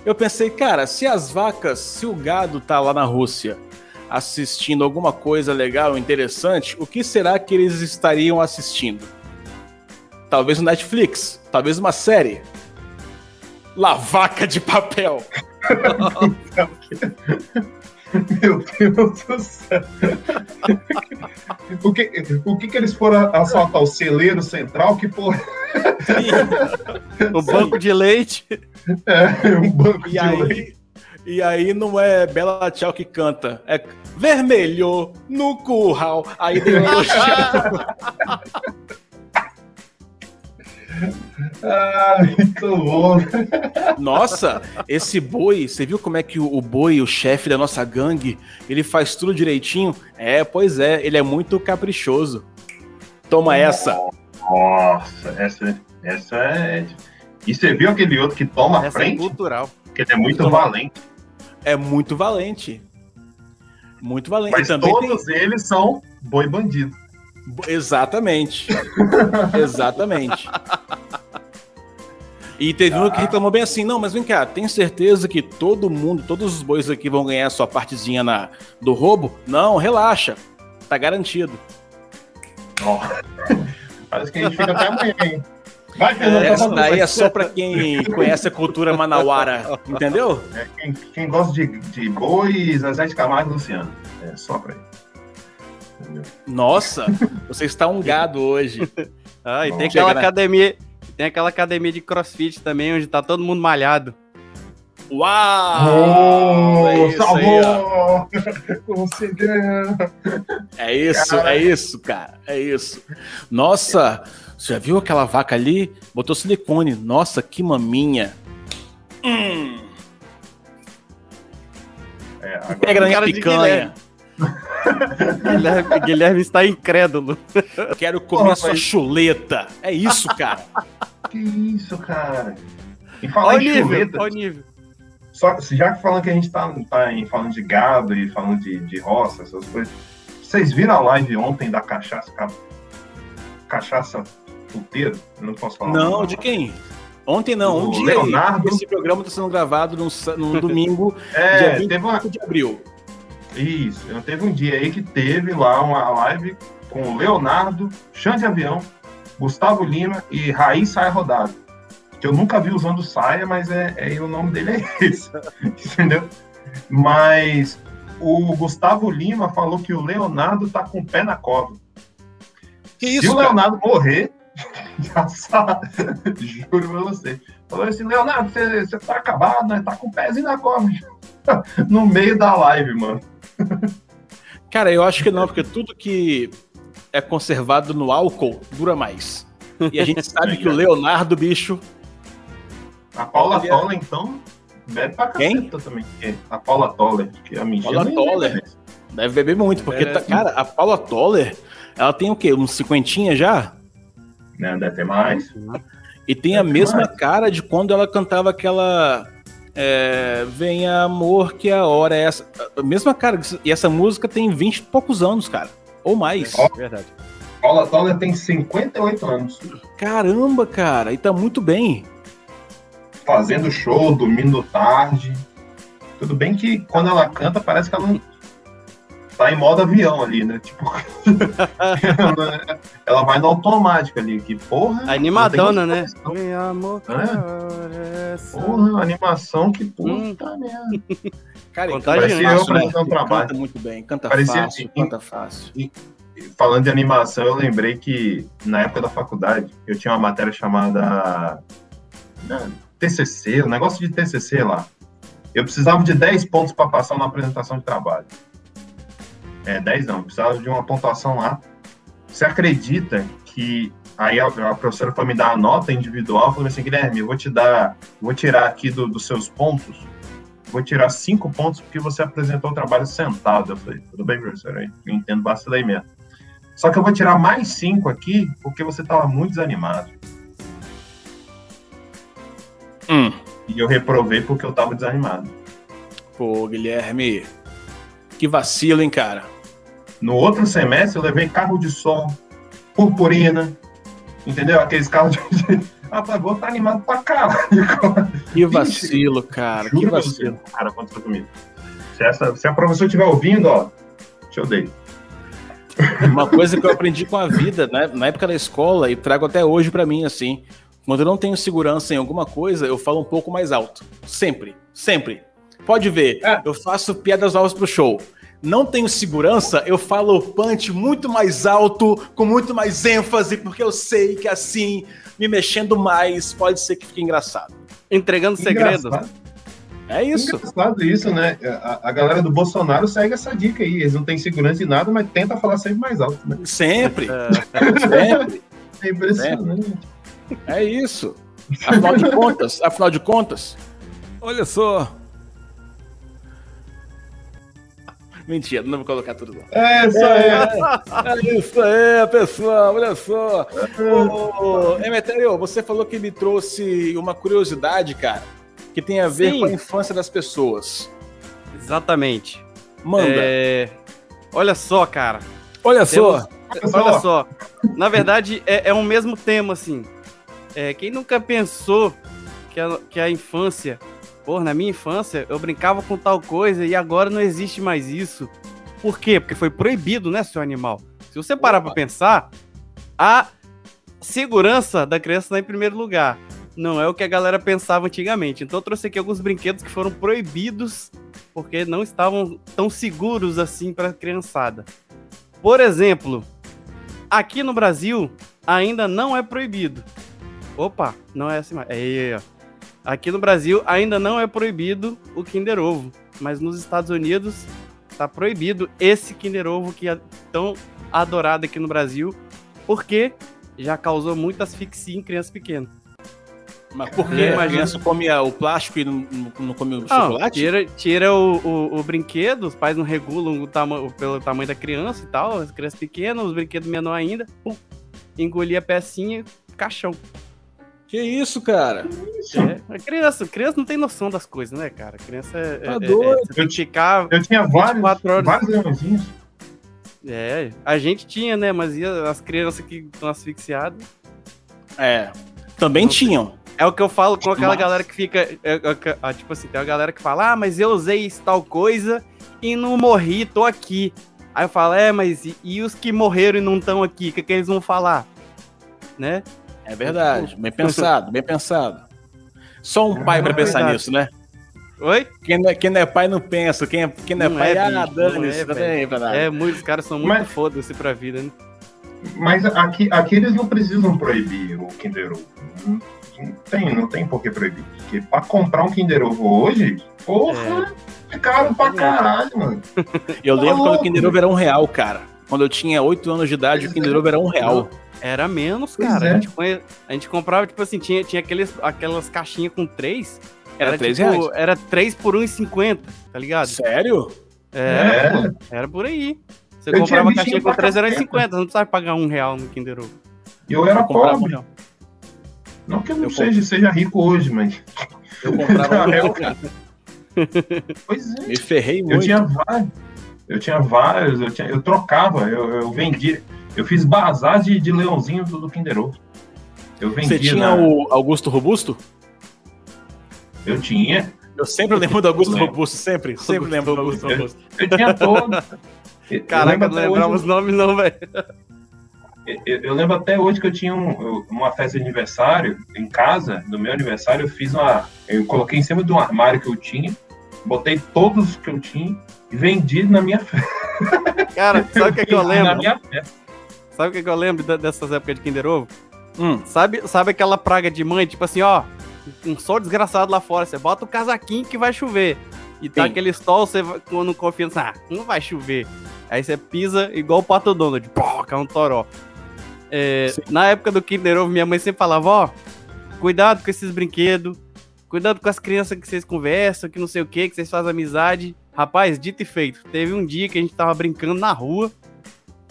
Speaker 2: Eu pensei, cara, se as vacas, se o gado tá lá na Rússia assistindo alguma coisa legal, interessante, o que será que eles estariam assistindo? Talvez um Netflix, talvez uma série. La Vaca de Papel.
Speaker 4: meu Deus do céu. o que, o que que eles foram assaltar? O celeiro central? Que porra
Speaker 5: O banco de leite.
Speaker 4: é um banco
Speaker 2: E
Speaker 4: de leite?
Speaker 2: E aí não é Bela Tchau que canta, é vermelho no curral. Aí tem um elogio.
Speaker 4: Ah, muito bom.
Speaker 2: Nossa, esse boi, você viu como é que o, o boi, o chefe da nossa gangue, ele faz tudo direitinho? É, pois é, ele é muito caprichoso. Toma essa.
Speaker 4: Nossa, essa, essa é. E você viu aquele outro que toma a
Speaker 5: Essa é
Speaker 4: frente?
Speaker 5: cultural.
Speaker 4: Que ele é muito
Speaker 2: Toma-
Speaker 4: valente.
Speaker 2: É muito valente. Muito valente.
Speaker 4: Mas
Speaker 2: também tem-
Speaker 4: todos eles são boi bandido.
Speaker 2: Exatamente. Exatamente. E teve um que reclamou bem assim, não, mas vem cá, tem certeza que todo mundo, todos os bois aqui vão ganhar a sua partezinha na, do roubo? Não, relaxa, tá garantido.
Speaker 4: Ó. Parece que a gente fica até amanhã, hein? Vai, Fernando, tá
Speaker 2: Essa daí é só pra quem conhece a cultura manauara, entendeu?
Speaker 4: É, quem, quem gosta de, de boi, Zezé de Camargo e Luciano. É só pra ele. Entendeu?
Speaker 2: Nossa, você está um gado hoje.
Speaker 5: Ah, e
Speaker 4: Não,
Speaker 5: tem aquela academia. Tem aquela academia de crossfit também, onde tá todo mundo malhado.
Speaker 2: Uau!
Speaker 4: Oh,
Speaker 2: é isso aí,
Speaker 4: salvou! Conseguiu!
Speaker 2: É isso,
Speaker 4: Cara.
Speaker 2: é isso, cara. É isso. Nossa, você já viu aquela vaca ali? Botou silicone. Nossa, que maminha. Hum,
Speaker 4: É, agora,
Speaker 2: pega na minha picanha.
Speaker 5: Guilherme, Guilherme está incrédulo.
Speaker 2: Quero comer
Speaker 4: Porra,
Speaker 2: sua
Speaker 4: mas-
Speaker 2: chuleta. É isso, cara.
Speaker 4: que isso, cara? E falar
Speaker 5: Olha o
Speaker 4: em
Speaker 5: nível,
Speaker 4: chuleta,
Speaker 5: olha o nível.
Speaker 4: só, já que falando que a gente tá, tá em, falando de gado e falando de, de roça, essas coisas, vocês viram a live ontem da cachaça, ca- cachaça puteiro? Eu não posso falar. o
Speaker 2: Não, de quem? Ontem não, um
Speaker 4: O
Speaker 2: dia.
Speaker 4: Leonardo.
Speaker 2: aí. Esse programa está sendo gravado num, num domingo,
Speaker 4: É,
Speaker 2: dia
Speaker 4: teve uma,
Speaker 2: 25 de abril.
Speaker 4: Isso, eu teve um dia aí que teve lá uma live com o Leonardo, Xande Avião, Gustavo Lima e Raiz Saia Rodada. Que eu nunca vi usando saia, mas é, é- o nome dele é esse. Entendeu? Mas o Gustavo Lima falou que o Leonardo tá com o pé na cova.
Speaker 2: Que
Speaker 4: Se
Speaker 2: isso,
Speaker 4: o
Speaker 2: cara?
Speaker 4: Leonardo morrer, sabe. Juro pra você. Falou assim, Leonardo, você, você tá acabado, né? Tá com o pezinho na cova. no meio da live, mano.
Speaker 2: Cara, eu acho que não, porque tudo que é conservado no álcool dura mais. E a gente sabe que o Leonardo, bicho,
Speaker 4: A Paula
Speaker 2: Olha.
Speaker 4: Toller, então, bebe pra
Speaker 2: Quem?
Speaker 4: caceta também. É, A Paula Toller, que é a mentira.
Speaker 2: Paula Toller.
Speaker 4: lembro.
Speaker 2: deve beber muito, porque, tá-
Speaker 5: Merece.
Speaker 2: cara, a Paula Toller, ela tem o quê? Uns cinquentinha já?
Speaker 4: Né, deve ter mais.
Speaker 2: E tem a mesma
Speaker 4: mais.
Speaker 2: cara de quando ela cantava aquela. É, Venha amor, que a hora é essa. A mesma cara. E essa música tem 20 e poucos anos, cara. Ou mais.
Speaker 4: Ó.
Speaker 5: Verdade.
Speaker 4: Paula Toller tem 58 anos.
Speaker 2: Caramba, cara. E tá muito bem.
Speaker 4: Fazendo show, dormindo tarde. Tudo bem que quando ela canta, parece que ela não tá em modo avião ali, né? Tipo, ela vai no automático ali. Que porra.
Speaker 5: Animadona, né? Vem, amor,
Speaker 4: É. Porra, animação que
Speaker 5: Hum.
Speaker 4: puta merda.
Speaker 2: Cara, e canta
Speaker 4: Parecia eu
Speaker 2: fácil, né?
Speaker 4: fazendo um trabalho.
Speaker 2: Canta muito bem. Canta
Speaker 4: Parecia
Speaker 2: fácil,
Speaker 4: assim,
Speaker 2: canta fácil.
Speaker 4: Falando de animação, eu lembrei que na época da faculdade eu tinha uma matéria chamada né, TCC, um negócio de TCC lá. Eu precisava de 10 pontos para passar na apresentação de trabalho. É, 10 não, precisava de uma pontuação lá. Você acredita que aí a, a professora foi me dar a nota individual, falou assim, Guilherme, eu vou te dar, vou tirar aqui do- dos seus pontos, vou tirar cinco pontos porque você apresentou o trabalho sentado. Eu falei, tudo bem, professora, eu entendo vacilei mesmo. Só que eu vou tirar mais cinco aqui porque você estava muito desanimado.
Speaker 2: Hum.
Speaker 4: E eu reprovei porque eu estava desanimado.
Speaker 2: Pô, Guilherme. Que vacilo, hein, cara?
Speaker 4: No outro semestre eu levei carro de som, purpurina, entendeu? Aqueles carros de. Ah, tá, vou estar animado pra caralho.
Speaker 2: Que vacilo, cara. Que
Speaker 4: Juro você,
Speaker 2: vacilo.
Speaker 4: cara, aconteceu comigo. Se, essa, se a professora estiver ouvindo, ó, te odeio.
Speaker 2: Uma coisa que eu aprendi com a vida, né, na época da escola, e trago até hoje pra mim, assim. Quando eu não tenho segurança em alguma coisa, eu falo um pouco mais alto. Sempre. Sempre. Pode ver,
Speaker 4: É.
Speaker 2: eu faço piadas novas pro show. Não tenho segurança, eu falo o punch muito mais alto, com muito mais ênfase, porque eu sei que assim, me mexendo mais, pode ser que fique engraçado.
Speaker 5: Entregando segredos.
Speaker 4: Engraçado,
Speaker 2: É isso.
Speaker 4: engraçado isso, né? A, a galera do Bolsonaro segue essa dica aí. Eles não têm segurança de nada, mas tenta falar sempre mais alto, né?
Speaker 2: Sempre.
Speaker 5: É,
Speaker 2: Sempre.
Speaker 4: É impressionante.
Speaker 2: É isso. Afinal de contas, afinal de contas. Olha só. Mentira, não vou colocar tudo lá.
Speaker 4: É, isso aí.
Speaker 2: É isso aí, pessoal, olha só. Ô, Emetério, você falou que me trouxe uma curiosidade, cara, que tem a ver
Speaker 5: Sim.
Speaker 2: com a infância das pessoas.
Speaker 5: exatamente.
Speaker 2: Manda.
Speaker 5: É, Olha só, cara.
Speaker 2: olha
Speaker 5: temos-
Speaker 2: só.
Speaker 5: Olha só. Na verdade, é, é um mesmo tema, assim. É, quem nunca pensou que a, que a infância. Pô, na minha infância, eu brincava com tal coisa e agora não existe mais isso. Por quê? Porque foi proibido, né, seu animal? Se você parar pra pensar, a segurança da criança está em primeiro lugar. Não é o que a galera pensava antigamente. Então eu trouxe aqui alguns brinquedos que foram proibidos porque não estavam tão seguros assim para a criançada. Por exemplo, aqui no Brasil ainda não é proibido. Opa, não é assim mais. Aí, ó. Aqui no Brasil ainda não é proibido o Kinder Ovo, mas nos Estados Unidos tá proibido esse Kinder Ovo que é tão adorado aqui no Brasil, porque já causou muita asfixia em crianças pequenas.
Speaker 2: Mas por que
Speaker 5: É,
Speaker 2: a criança come o plástico e não, não, não come o
Speaker 5: Não,
Speaker 2: chocolate?
Speaker 5: tira, tira o, o, o brinquedo, os pais não regulam o tama pelo tamanho da criança e tal, as crianças pequenas, os brinquedos menor ainda, pum, engolir a pecinha, caixão.
Speaker 2: Que isso, cara?
Speaker 5: É, a criança, criança não tem noção das coisas, né, cara? Criança é,
Speaker 2: Tá
Speaker 5: é- é-
Speaker 2: doido.
Speaker 5: tem que ficar.
Speaker 4: Eu tinha vários,
Speaker 5: 24 horas.
Speaker 4: vários leãozinhos.
Speaker 5: É, a gente tinha, né? Mas e as crianças que estão asfixiadas?
Speaker 2: É. Também
Speaker 5: Não
Speaker 2: tinham.
Speaker 5: É o que eu falo com aquela
Speaker 2: Mas-
Speaker 5: galera que fica. é, é, é, ah, tipo assim, tem uma galera que fala, ah, mas eu usei isso, tal coisa e não morri, tô aqui. Aí eu falo, é, mas e, e os que morreram e não estão aqui? O que, que eles vão falar? Né?
Speaker 2: É verdade. Bem pensado, bem pensado. Só um pai pra
Speaker 5: É
Speaker 2: pensar
Speaker 5: verdade.
Speaker 2: nisso, né?
Speaker 5: Oi?
Speaker 2: Quem não, é, quem não é pai não pensa. Quem é, quem não é
Speaker 5: Não
Speaker 2: pai,
Speaker 5: é,
Speaker 2: ah,
Speaker 5: bicho,
Speaker 2: dane-se.
Speaker 5: não é,
Speaker 2: é.
Speaker 5: É, muitos caras são muito
Speaker 4: Mas-
Speaker 5: foda-se pra vida, né?
Speaker 4: Mas aqui, aqui eles não precisam proibir o Kinder Ovo. Não, não tem, não tem por que proibir. Porque pra comprar um Kinder Ovo hoje, porra, é, caro pra caralho, mano.
Speaker 2: Eu lembro quando o. Kinder Ovo era um real, cara. Quando eu tinha 8 anos de idade, o Kinder Ovo era um real.
Speaker 5: Era menos,
Speaker 4: Pois
Speaker 5: cara.
Speaker 4: é.
Speaker 5: A, gente conhe- a gente comprava, tipo assim, tinha, tinha aqueles, aquelas caixinhas com três.
Speaker 2: Era 3
Speaker 5: tipo,
Speaker 2: reais.
Speaker 5: Era 3 por 1,50, tá ligado?
Speaker 2: Sério?
Speaker 5: Era,
Speaker 4: É.
Speaker 5: pô, era por aí. Você
Speaker 4: Eu
Speaker 5: comprava caixinha com 3 reais
Speaker 4: caceta.
Speaker 5: você não precisava pagar um real no Kinder Ovo.
Speaker 4: E eu era
Speaker 2: Eu um
Speaker 4: pobre.
Speaker 2: real.
Speaker 4: Não que eu não
Speaker 2: Eu
Speaker 4: seja, seja rico hoje, mas.
Speaker 2: Eu comprava um real, cara.
Speaker 4: Pois é.
Speaker 2: Me ferrei
Speaker 4: Eu
Speaker 2: muito.
Speaker 4: tinha vários. Eu tinha vários, eu, tinha, eu trocava, eu, eu vendia. Eu fiz bazar de, de leãozinho do, do Kinder Ovo. Eu vendia.
Speaker 2: Você tinha
Speaker 4: na-
Speaker 2: o Augusto Robusto?
Speaker 4: Eu tinha.
Speaker 2: Eu sempre lembro do Augusto
Speaker 4: Lembro.
Speaker 2: Robusto, sempre. Sempre lembro do Augusto Robusto.
Speaker 4: Eu tinha todos. Eu- eu
Speaker 5: Caraca,
Speaker 4: lembro
Speaker 5: não lembrava os nomes, não, velho.
Speaker 4: Eu, eu lembro até hoje que eu tinha um- eu- uma festa de aniversário em casa, no meu aniversário, eu fiz uma. Eu coloquei em cima de um armário que eu tinha, botei todos que eu tinha e vendi na minha festa.
Speaker 5: Cara, sabe o que, é que eu
Speaker 4: Vendi Na
Speaker 5: lembro?
Speaker 4: minha festa.
Speaker 5: Sabe o que, é que eu lembro dessas épocas de Kinder Ovo?
Speaker 2: Hum,
Speaker 5: Sabe, sabe aquela praga de mãe, tipo assim, ó, um sol desgraçado lá fora, você bota o casaquinho que vai chover. E tá
Speaker 2: Sim.
Speaker 5: aquele sol, você quando confia, ah, não vai chover. Aí você pisa igual o Pato Donald, pô, cai um toró. É, na época do Kinder Ovo, minha mãe sempre falava, ó, cuidado com esses brinquedos, cuidado com as crianças que vocês conversam, que não sei o que, que vocês fazem amizade. Rapaz, dito e feito, teve um dia que a gente tava brincando na rua,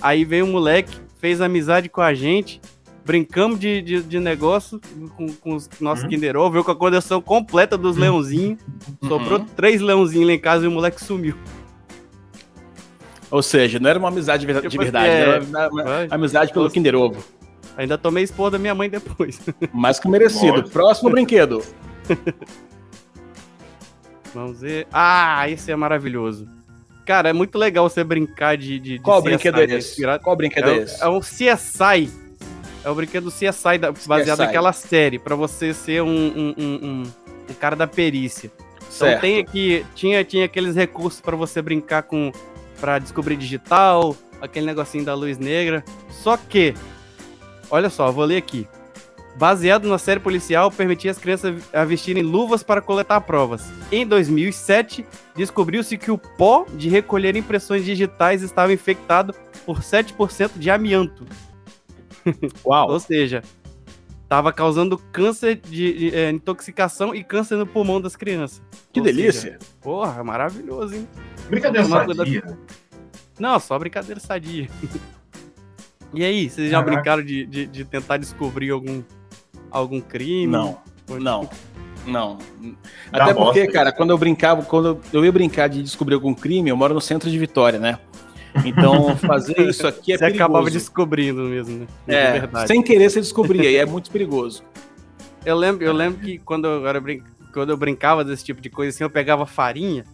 Speaker 5: aí veio um moleque, fez amizade com a gente, brincamos de, de, de negócio com, com os nossos
Speaker 4: Uhum.
Speaker 5: Kinder Ovo, veio com a coleção completa dos leãozinhos, sobrou
Speaker 2: Uhum.
Speaker 5: três leãozinhos lá em casa e o moleque sumiu.
Speaker 2: Ou seja, não era uma amizade de verdade, de
Speaker 5: Tipo,
Speaker 2: verdade,
Speaker 5: é,
Speaker 2: era uma, uma
Speaker 5: vai.
Speaker 2: amizade pelo Kinder Ovo.
Speaker 5: Ainda tomei expor da minha mãe depois.
Speaker 2: Mais que merecido.
Speaker 4: Nossa.
Speaker 2: Próximo brinquedo.
Speaker 5: Vamos ver. Ah, esse é maravilhoso. Cara, é muito legal você brincar de. de, de
Speaker 2: Qual
Speaker 5: CSI,
Speaker 2: brinquedo é
Speaker 5: né?
Speaker 2: esse? Qual brinquedo é,
Speaker 5: É,
Speaker 2: esse?
Speaker 5: é um CSI. É o brinquedo CSI, da- baseado
Speaker 2: CSI.
Speaker 5: naquela série, pra você ser um, um, um, um- um cara da perícia. Então
Speaker 2: certo.
Speaker 5: tem aqui, tinha, tinha aqueles recursos pra você brincar com, Pra descobrir digital, aquele negocinho da luz negra. Só que, olha só, vou ler aqui. Baseado na série policial, permitia as crianças a vestirem luvas para coletar provas. Em 2007, descobriu-se que o pó de recolher impressões digitais estava infectado por 7% de amianto.
Speaker 2: Uau.
Speaker 5: Ou seja, estava causando câncer de, de, é, intoxicação e câncer no pulmão das crianças.
Speaker 2: Que
Speaker 5: Ou
Speaker 2: delícia.
Speaker 5: seja, porra, maravilhoso, hein?
Speaker 4: Brincadeira sadia.
Speaker 5: Não, só brincadeira sadia. e aí, vocês já
Speaker 4: Caraca.
Speaker 5: brincaram de, de, de tentar descobrir algum, algum crime?
Speaker 2: Não, não. Não.
Speaker 4: Dá
Speaker 2: Até porque,
Speaker 4: bosta
Speaker 2: cara, quando eu brincava, quando eu ia brincar de descobrir algum crime, eu moro no centro de Vitória, né? Então, fazer isso aqui é
Speaker 5: Você acabava
Speaker 2: perigoso.
Speaker 5: descobrindo mesmo, né?
Speaker 2: É,
Speaker 5: verdade.
Speaker 2: sem querer você descobria, e é muito perigoso.
Speaker 5: Eu lembro, eu lembro que quando eu, era brin... quando eu brincava desse tipo de coisa, assim, eu pegava farinha,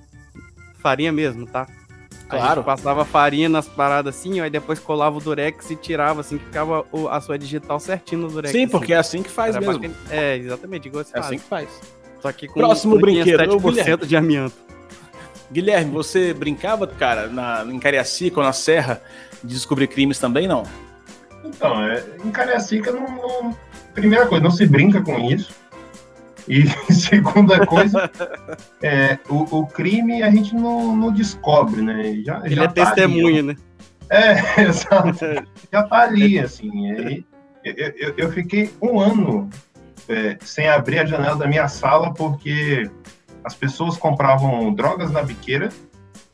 Speaker 5: farinha mesmo, tá?
Speaker 2: Claro.
Speaker 5: passava farinha nas paradas assim, aí depois colava o durex e tirava, assim, que ficava o- a sua digital certinho no durex.
Speaker 2: Sim,
Speaker 5: assim.
Speaker 2: porque é assim que faz
Speaker 5: Era
Speaker 2: mesmo.
Speaker 5: bacana. É, exatamente, igual você
Speaker 2: É
Speaker 5: faz.
Speaker 2: assim que faz.
Speaker 5: Só que com
Speaker 2: Próximo brinquedo, ô,
Speaker 5: 7% de amianto.
Speaker 2: Guilherme, você brincava, cara, na, em Cariacica ou na Serra de descobrir crimes também, não?
Speaker 4: Então, é, em Cariacica, não, não- primeira coisa, não se brinca com isso. E segunda coisa, é, o, o crime a gente não, não descobre, né? Já,
Speaker 5: Ele
Speaker 4: já
Speaker 5: é
Speaker 4: tá
Speaker 5: testemunha,
Speaker 4: ali,
Speaker 5: né?
Speaker 4: É, exato. Já tá ali, assim. aí eu, eu, eu fiquei um ano é, sem abrir a janela da minha sala porque as pessoas compravam drogas na biqueira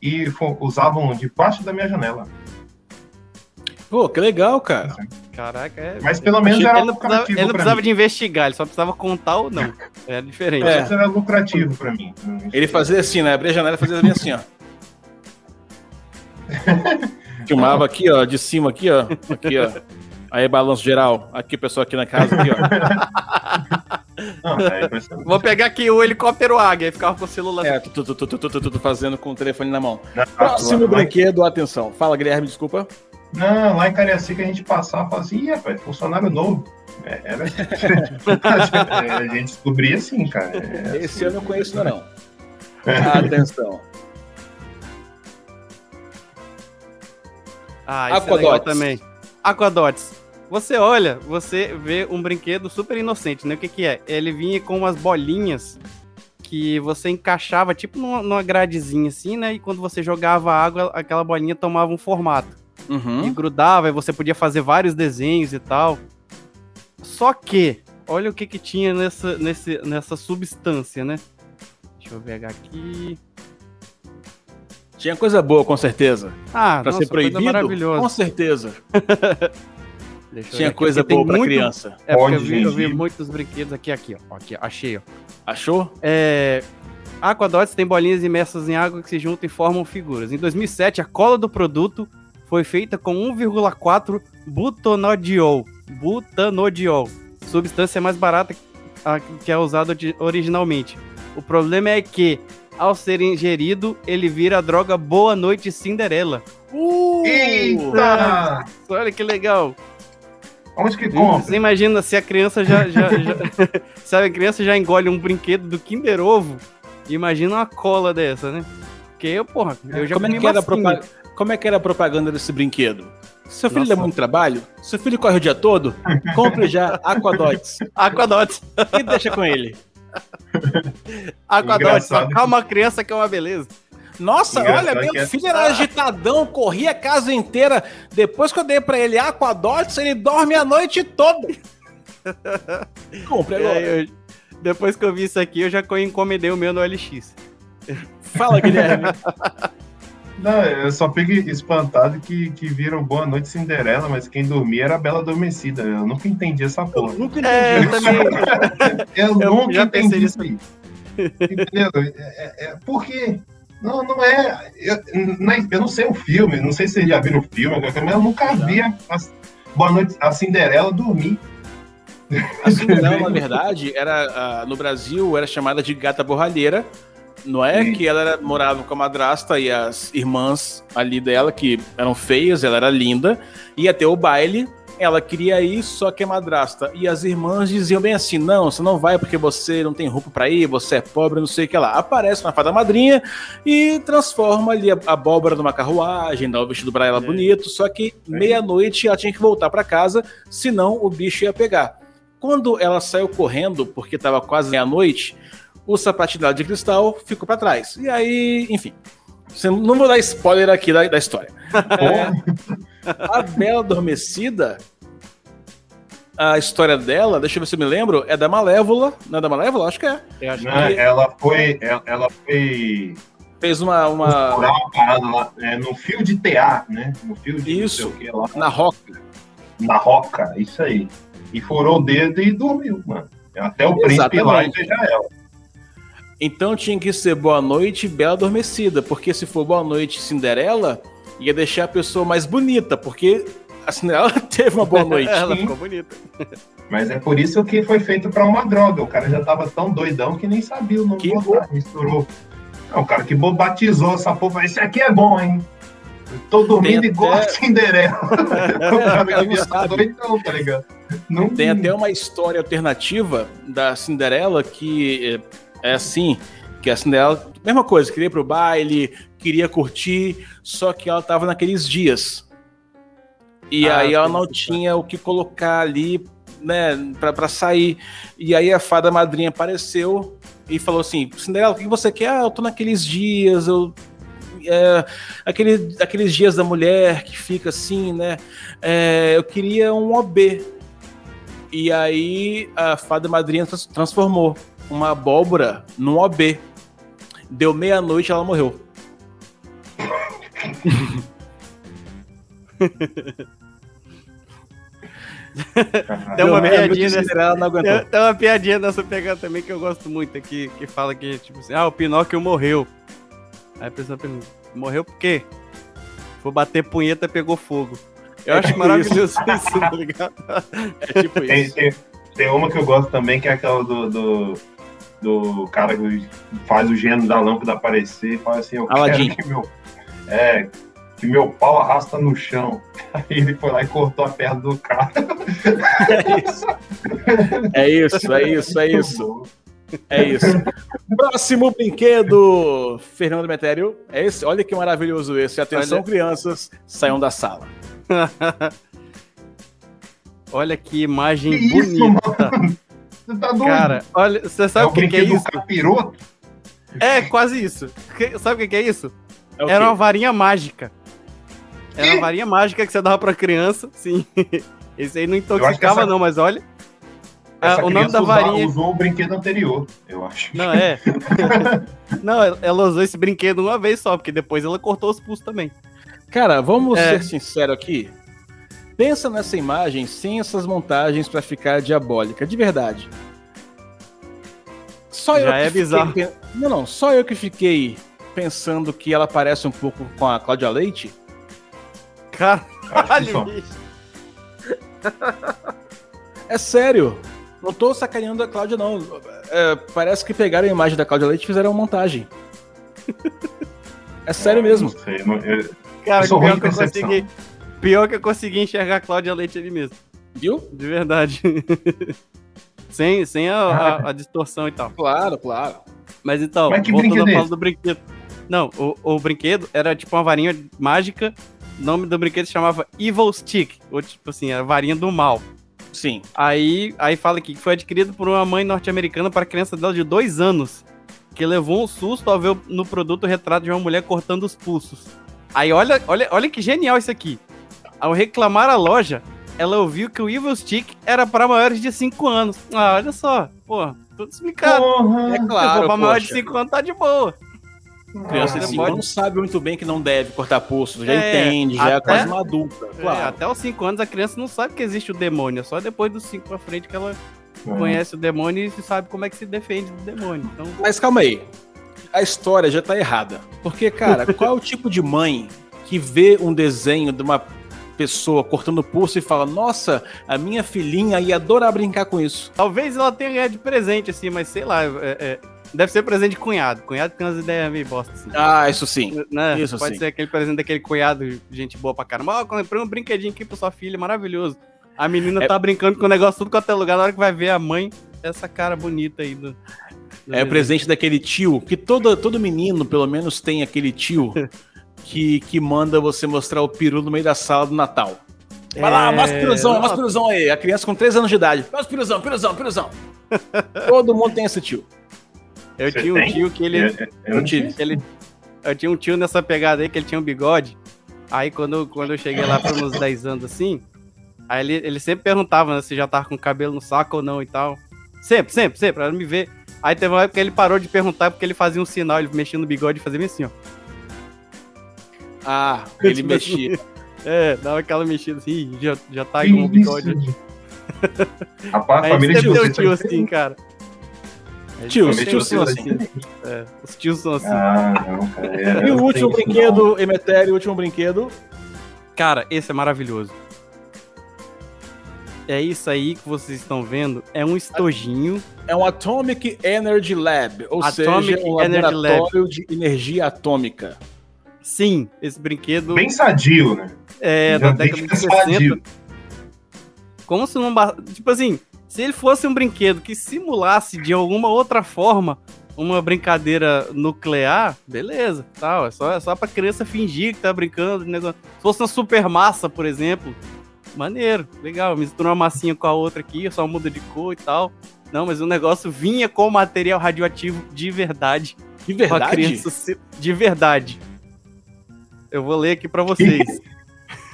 Speaker 4: e usavam debaixo da minha janela.
Speaker 2: Pô, que legal, cara.
Speaker 5: Caraca, é.
Speaker 4: Mas pelo menos
Speaker 5: ele
Speaker 4: era
Speaker 5: precisava,
Speaker 4: lucrativo
Speaker 5: ele não precisava
Speaker 4: mim.
Speaker 5: de investigar, ele só precisava contar ou não. É diferente.
Speaker 2: É.
Speaker 4: Isso era lucrativo pra mim.
Speaker 2: Ele fazia assim, né? Abria a janela e fazia bem assim, ó. Filmava aqui, ó, de cima aqui, ó. Aqui, ó. Aí, balanço geral. Aqui, pessoal aqui na casa, aqui, ó.
Speaker 4: Não, é.
Speaker 5: Vou pegar aqui o helicóptero águia e ficava com o celular.
Speaker 2: É, tu, tu, tu, tu, tu, tu, tu, fazendo com o telefone na mão.
Speaker 4: Não,
Speaker 2: Próximo
Speaker 4: lá-
Speaker 2: brinquedo, atenção. Fala, Guilherme, desculpa.
Speaker 4: Não, lá em Cariacica a gente passava e falava assim, ih, rapaz, funcionário novo. É, era... É, a gente descobria assim, cara. É,
Speaker 2: Esse eu não conheço, ainda não. Atenção.
Speaker 5: Ah, isso é
Speaker 2: Aquadotes.
Speaker 5: também. Aquadotes. Você olha, você vê um brinquedo super inocente, né? O que que é? Ele vinha com umas bolinhas que você encaixava tipo numa, numa gradezinha assim, né? E quando você jogava água, aquela bolinha tomava um formato. E
Speaker 2: Uhum.
Speaker 5: grudava, e você podia fazer vários desenhos e tal. Só que, olha o que que tinha nessa, nesse, nessa substância, né? Deixa eu pegar aqui.
Speaker 2: Tinha coisa boa, com certeza.
Speaker 5: Ah,
Speaker 2: Pra
Speaker 5: nossa,
Speaker 2: ser proibido?
Speaker 5: coisa maravilhosa.
Speaker 2: Com certeza. Tinha coisa boa pra
Speaker 5: muito-
Speaker 2: criança.
Speaker 5: É porque eu
Speaker 4: Pode,
Speaker 5: vi, eu vi muitos brinquedos aqui, aqui, ó. Aqui, achei, ó.
Speaker 2: Achou?
Speaker 5: É, Aquadots tem bolinhas imersas em água que se juntam e formam figuras. Em 2007, a cola do produto foi feita com 1,4 butanodiol. Butanodiol. Substância mais barata que é usada originalmente. O problema é que, ao ser ingerido, ele vira a droga Boa Noite Cinderela. Uh!
Speaker 4: Eita!
Speaker 5: Olha que legal.
Speaker 4: Onde que compra?
Speaker 5: Você imagina se a criança já, já, já- se a criança já engole um brinquedo do Kinder Ovo, imagina uma cola dessa, né? Porque eu, porra, eu já
Speaker 2: Como é,
Speaker 5: comi
Speaker 2: que era Como é que era a propaganda desse brinquedo? Seu filho
Speaker 5: Nossa.
Speaker 2: dá muito trabalho? Seu filho corre o dia todo? Compre já Aquadots
Speaker 5: Aquadotes.
Speaker 2: e deixa com ele.
Speaker 5: Aquadotes, calma a criança que é uma beleza.
Speaker 2: Nossa,
Speaker 4: Engraçado
Speaker 2: olha, meu
Speaker 4: é-
Speaker 2: filho era agitadão, corria a casa inteira. Depois que eu dei pra ele Aquadots, ele dorme a noite toda. Compre agora.
Speaker 5: É, eu- depois que eu vi isso aqui, eu já co- encomendei o meu no LX.
Speaker 2: Fala, Guilherme.
Speaker 4: Não, eu só fico espantado que, que viram Boa Noite Cinderela, mas quem dormia era a Bela Adormecida. Eu nunca entendi essa porra.
Speaker 2: Nunca entendi.
Speaker 5: É, eu também.
Speaker 4: Eu,
Speaker 5: Eu
Speaker 4: nunca entendi isso aí. Entendeu? É, é, é, por quê? Não, não é. Eu não, é- eu não sei o filme, não sei se vocês já viram o filme, mas eu nunca vi a, a Boa Noite, a Cinderela dormir.
Speaker 2: A Cinderela, na verdade, era ah, no Brasil era chamada de gata borralheira. Não é
Speaker 4: Sim.
Speaker 2: que ela era- morava com a madrasta e as irmãs ali dela, que eram feias, ela era linda, ia ter o baile, ela queria ir, só que a madrasta e as irmãs diziam bem assim: não, você não vai porque você não tem roupa pra ir, você é pobre, não sei o que lá. Aparece uma fada madrinha e transforma ali a abóbora numa carruagem, dá o vestido pra ela
Speaker 5: É.
Speaker 2: bonito, só que meia-noite ela tinha que voltar pra casa, senão o bicho ia pegar. Quando ela saiu correndo, porque estava quase meia-noite, o sapatinho de cristal ficou para trás. E aí, enfim. Não vou dar spoiler aqui da, da história. É, a Bela Adormecida, a história dela, deixa eu ver se eu me lembro, é da Malévola. Não é da Malévola? Acho que é.
Speaker 5: Acho que
Speaker 4: né? Ela foi. Ela, ela foi.
Speaker 2: Fez uma. uma
Speaker 4: uma parada lá, é, no fio de tear, né? No fio de
Speaker 2: Isso.
Speaker 4: não sei o que lá.
Speaker 2: na roca.
Speaker 4: Na roca, isso aí. E furou o dedo e dormiu, mano. Até o príncipe lá e
Speaker 2: Exatamente.
Speaker 4: beijar ela.
Speaker 2: Então tinha que ser Boa Noite Bela Adormecida, porque se for Boa Noite Cinderela, ia deixar a pessoa mais bonita, porque a Cinderela teve uma boa noite.
Speaker 5: ela ficou bonita.
Speaker 4: Mas é por isso que foi feito pra uma droga. O cara já tava tão doidão que nem sabia o nome
Speaker 2: Que
Speaker 4: do botar, misturou. Não, o cara que bo- batizou essa porra, esse aqui é bom, hein? Tô dormindo
Speaker 2: Tem
Speaker 4: igual a
Speaker 2: até-
Speaker 4: Cinderela. o cara
Speaker 2: Ela não
Speaker 4: devia estar
Speaker 2: sabe.
Speaker 4: doidão, tá ligado? Não
Speaker 2: Tem até uma história alternativa da Cinderela que é, assim, que a Cinderela, mesma coisa, queria ir pro baile, queria curtir, só que ela tava naqueles dias. E
Speaker 5: Ah,
Speaker 2: aí ela não tinha o que colocar ali né, pra, pra sair. E aí a fada madrinha apareceu e falou assim: Cinderela, o que você quer? Ah, eu tô naqueles dias, eu. É, aquele, aqueles dias da mulher que fica assim, né? É, eu queria um OB. E aí a fada madrinha trans- transformou uma abóbora num OB. Deu meia-noite e ela morreu.
Speaker 5: Tem uma piadinha
Speaker 2: e
Speaker 5: nessa. Tem, uma piadinha nessa pegada também que eu gosto muito aqui, que fala que, tipo assim, ah, o Pinóquio morreu. Aí a pessoa pergunta, morreu por quê? Foi bater punheta pegou fogo. Eu
Speaker 2: É
Speaker 5: acho
Speaker 2: tipo
Speaker 5: maravilhoso isso, tá ligado?
Speaker 2: É tipo
Speaker 4: Tem,
Speaker 2: isso.
Speaker 4: tem, tem uma que eu gosto também, que é aquela do, do, do cara que faz o gênio da lâmpada aparecer e fala assim, eu
Speaker 2: Aladdin.
Speaker 4: quero que meu, é, que meu pau arrasta no chão. Aí ele foi lá e cortou a perna do cara.
Speaker 2: É isso, é isso, é isso. É isso. Próximo brinquedo, Fernando Metério. É esse. Olha que maravilhoso esse. Atenção,
Speaker 5: Olha.
Speaker 2: crianças, saiam da sala.
Speaker 5: Olha que imagem
Speaker 4: Que isso,
Speaker 5: bonita.
Speaker 4: Você tá doido?
Speaker 5: Cara, olha, você
Speaker 4: é
Speaker 5: sabe
Speaker 4: o
Speaker 5: o que, que é isso?
Speaker 4: capiroto?
Speaker 5: É, quase isso. Que- sabe o que, que é isso?
Speaker 2: É
Speaker 5: Era
Speaker 2: quê?
Speaker 5: uma varinha mágica. Era
Speaker 4: Quê?
Speaker 5: uma varinha mágica que você dava pra criança, sim. Esse aí não
Speaker 4: que
Speaker 5: intoxicava,
Speaker 4: essa-
Speaker 5: não, mas olha.
Speaker 4: Essa
Speaker 5: Ah, o nome da varinha.
Speaker 4: usou o brinquedo anterior, eu acho.
Speaker 5: Não, é. não, ela usou esse brinquedo uma vez só, porque depois ela cortou os pulsos também.
Speaker 2: Cara, vamos
Speaker 5: É.
Speaker 2: ser sinceros aqui. Pensa nessa imagem sem essas montagens pra ficar diabólica, de verdade. Só
Speaker 5: Já
Speaker 2: eu
Speaker 5: é
Speaker 2: que fiquei
Speaker 5: bizarro.
Speaker 2: pen- Não, não, só eu que fiquei pensando que ela parece um pouco com a Cláudia Leite.
Speaker 5: Caralho.
Speaker 2: É sério. Não tô sacaneando a Cláudia, não. É, parece que pegaram a imagem da Cláudia Leite e fizeram uma montagem. É sério mesmo.
Speaker 4: Não sei, não- eu-
Speaker 5: Cara,
Speaker 4: Eu
Speaker 5: pior que eu consegui. Pior que eu consegui enxergar a Cláudia Leite ali mesmo.
Speaker 2: Viu?
Speaker 5: De verdade. sem sem a, a- a distorção e tal.
Speaker 2: Claro, claro.
Speaker 5: Mas então,
Speaker 4: Mas que
Speaker 5: voltando
Speaker 4: brinquedo
Speaker 5: a
Speaker 4: é
Speaker 5: falar do brinquedo. Não, o, o brinquedo era tipo uma varinha mágica. O nome do brinquedo se chamava Evil Stick. Ou tipo assim, a varinha do mal.
Speaker 2: Sim.
Speaker 5: Aí, aí fala aqui que foi adquirido por uma mãe norte-americana para a criança dela de dois anos, que levou um susto ao ver no produto o retrato de uma mulher cortando os pulsos. Aí olha, olha, olha que genial isso aqui. Ao reclamar a loja, ela ouviu que o Evil Stick era para maiores de 5 anos. Ah, olha só, pô, tudo explicado.
Speaker 4: Porra!
Speaker 2: É claro,
Speaker 5: for pra maior de
Speaker 2: poxa.
Speaker 5: 5 anos, tá de boa.
Speaker 2: Criança
Speaker 5: Ah,
Speaker 2: de 5
Speaker 5: pode-
Speaker 2: anos sabe muito bem que não deve cortar pulso, já
Speaker 5: É,
Speaker 2: entende, já é
Speaker 5: até-
Speaker 2: quase uma adulta.
Speaker 5: É,
Speaker 2: Claro.
Speaker 5: até os 5 anos a criança não sabe que existe o demônio. É só depois dos 5 pra frente que ela
Speaker 4: É.
Speaker 5: conhece o demônio e sabe como é que se defende do demônio. Então,
Speaker 2: Mas calma aí. A história já tá errada. Porque, cara, qual é o tipo de mãe que vê um desenho de uma pessoa cortando pulso e fala: Nossa, a minha filhinha ia adorar brincar com isso?
Speaker 5: talvez ela tenha ganhado de presente, assim, mas sei lá. é- é- deve ser presente de cunhado. Cunhado tem umas ideias meio bosta, assim.
Speaker 2: Ah, isso sim.
Speaker 5: Né?
Speaker 2: isso
Speaker 5: Pode
Speaker 2: sim.
Speaker 5: ser aquele presente daquele cunhado, gente boa pra caramba. Ó, comprei um brinquedinho aqui pra sua filha, maravilhoso. A menina
Speaker 2: É-
Speaker 5: tá brincando com o negócio tudo quanto é lugar, na hora que vai ver a mãe, essa cara bonita aí do
Speaker 2: É o presente daquele tio, que todo, todo menino, pelo menos, tem aquele tio que, que manda você mostrar o peru no meio da sala do Natal. Vai lá,
Speaker 5: É,
Speaker 2: mostra o piruzão, mostra o piruzão aí. A criança com 3 anos de idade. Mostra o piruzão, piruzão, piruzão. Todo mundo tem esse tio.
Speaker 5: Eu
Speaker 4: Você
Speaker 5: tinha um tio que ele.
Speaker 4: Eu, eu- eu não tive.
Speaker 5: Ele, eu tinha um tio nessa pegada aí que ele tinha um bigode. Aí quando, quando eu cheguei lá por uns 10 anos assim, aí ele, ele sempre perguntava né, se já tava com cabelo no saco ou não e tal. Sempre, sempre, sempre, pra me ver. Aí teve uma época que ele parou de perguntar porque ele fazia um sinal, ele mexia no bigode e fazia assim, ó.
Speaker 2: Ah, ele mexia.
Speaker 5: É, dava aquela mexida assim, "Ih, já, já tá
Speaker 4: Que
Speaker 5: com o bigode.
Speaker 4: isso? Rapaz, a família
Speaker 5: tio
Speaker 4: tá
Speaker 5: assim, cara.
Speaker 2: Tios, tios são
Speaker 5: tio É, os tios são assim.
Speaker 4: Ah, não, cara. é-
Speaker 2: E o
Speaker 4: não
Speaker 2: último brinquedo, Emetério, o último brinquedo.
Speaker 5: Cara, esse é maravilhoso. É isso aí que vocês estão vendo. É um estojinho.
Speaker 2: É um Atomic Energy Lab, ou
Speaker 5: Atomic
Speaker 2: seja, um
Speaker 5: Energy
Speaker 2: laboratório de energia atômica.
Speaker 5: Sim, esse brinquedo.
Speaker 4: Bem sadio, né?
Speaker 5: é
Speaker 4: Já
Speaker 5: da década de 60.
Speaker 4: sadio.
Speaker 5: Como se não. Tipo assim, se ele fosse um brinquedo que simulasse de alguma outra forma uma brincadeira nuclear, beleza, tal. É só, é só pra criança fingir que tá brincando. negócio. Se fosse uma super massa, por exemplo, maneiro, legal. Mistura uma massinha com a outra aqui, só muda de cor e tal. Não, mas o negócio vinha com material radioativo de verdade.
Speaker 2: De
Speaker 5: Pra
Speaker 2: verdade?
Speaker 5: criança de verdade. Eu vou ler aqui pra vocês.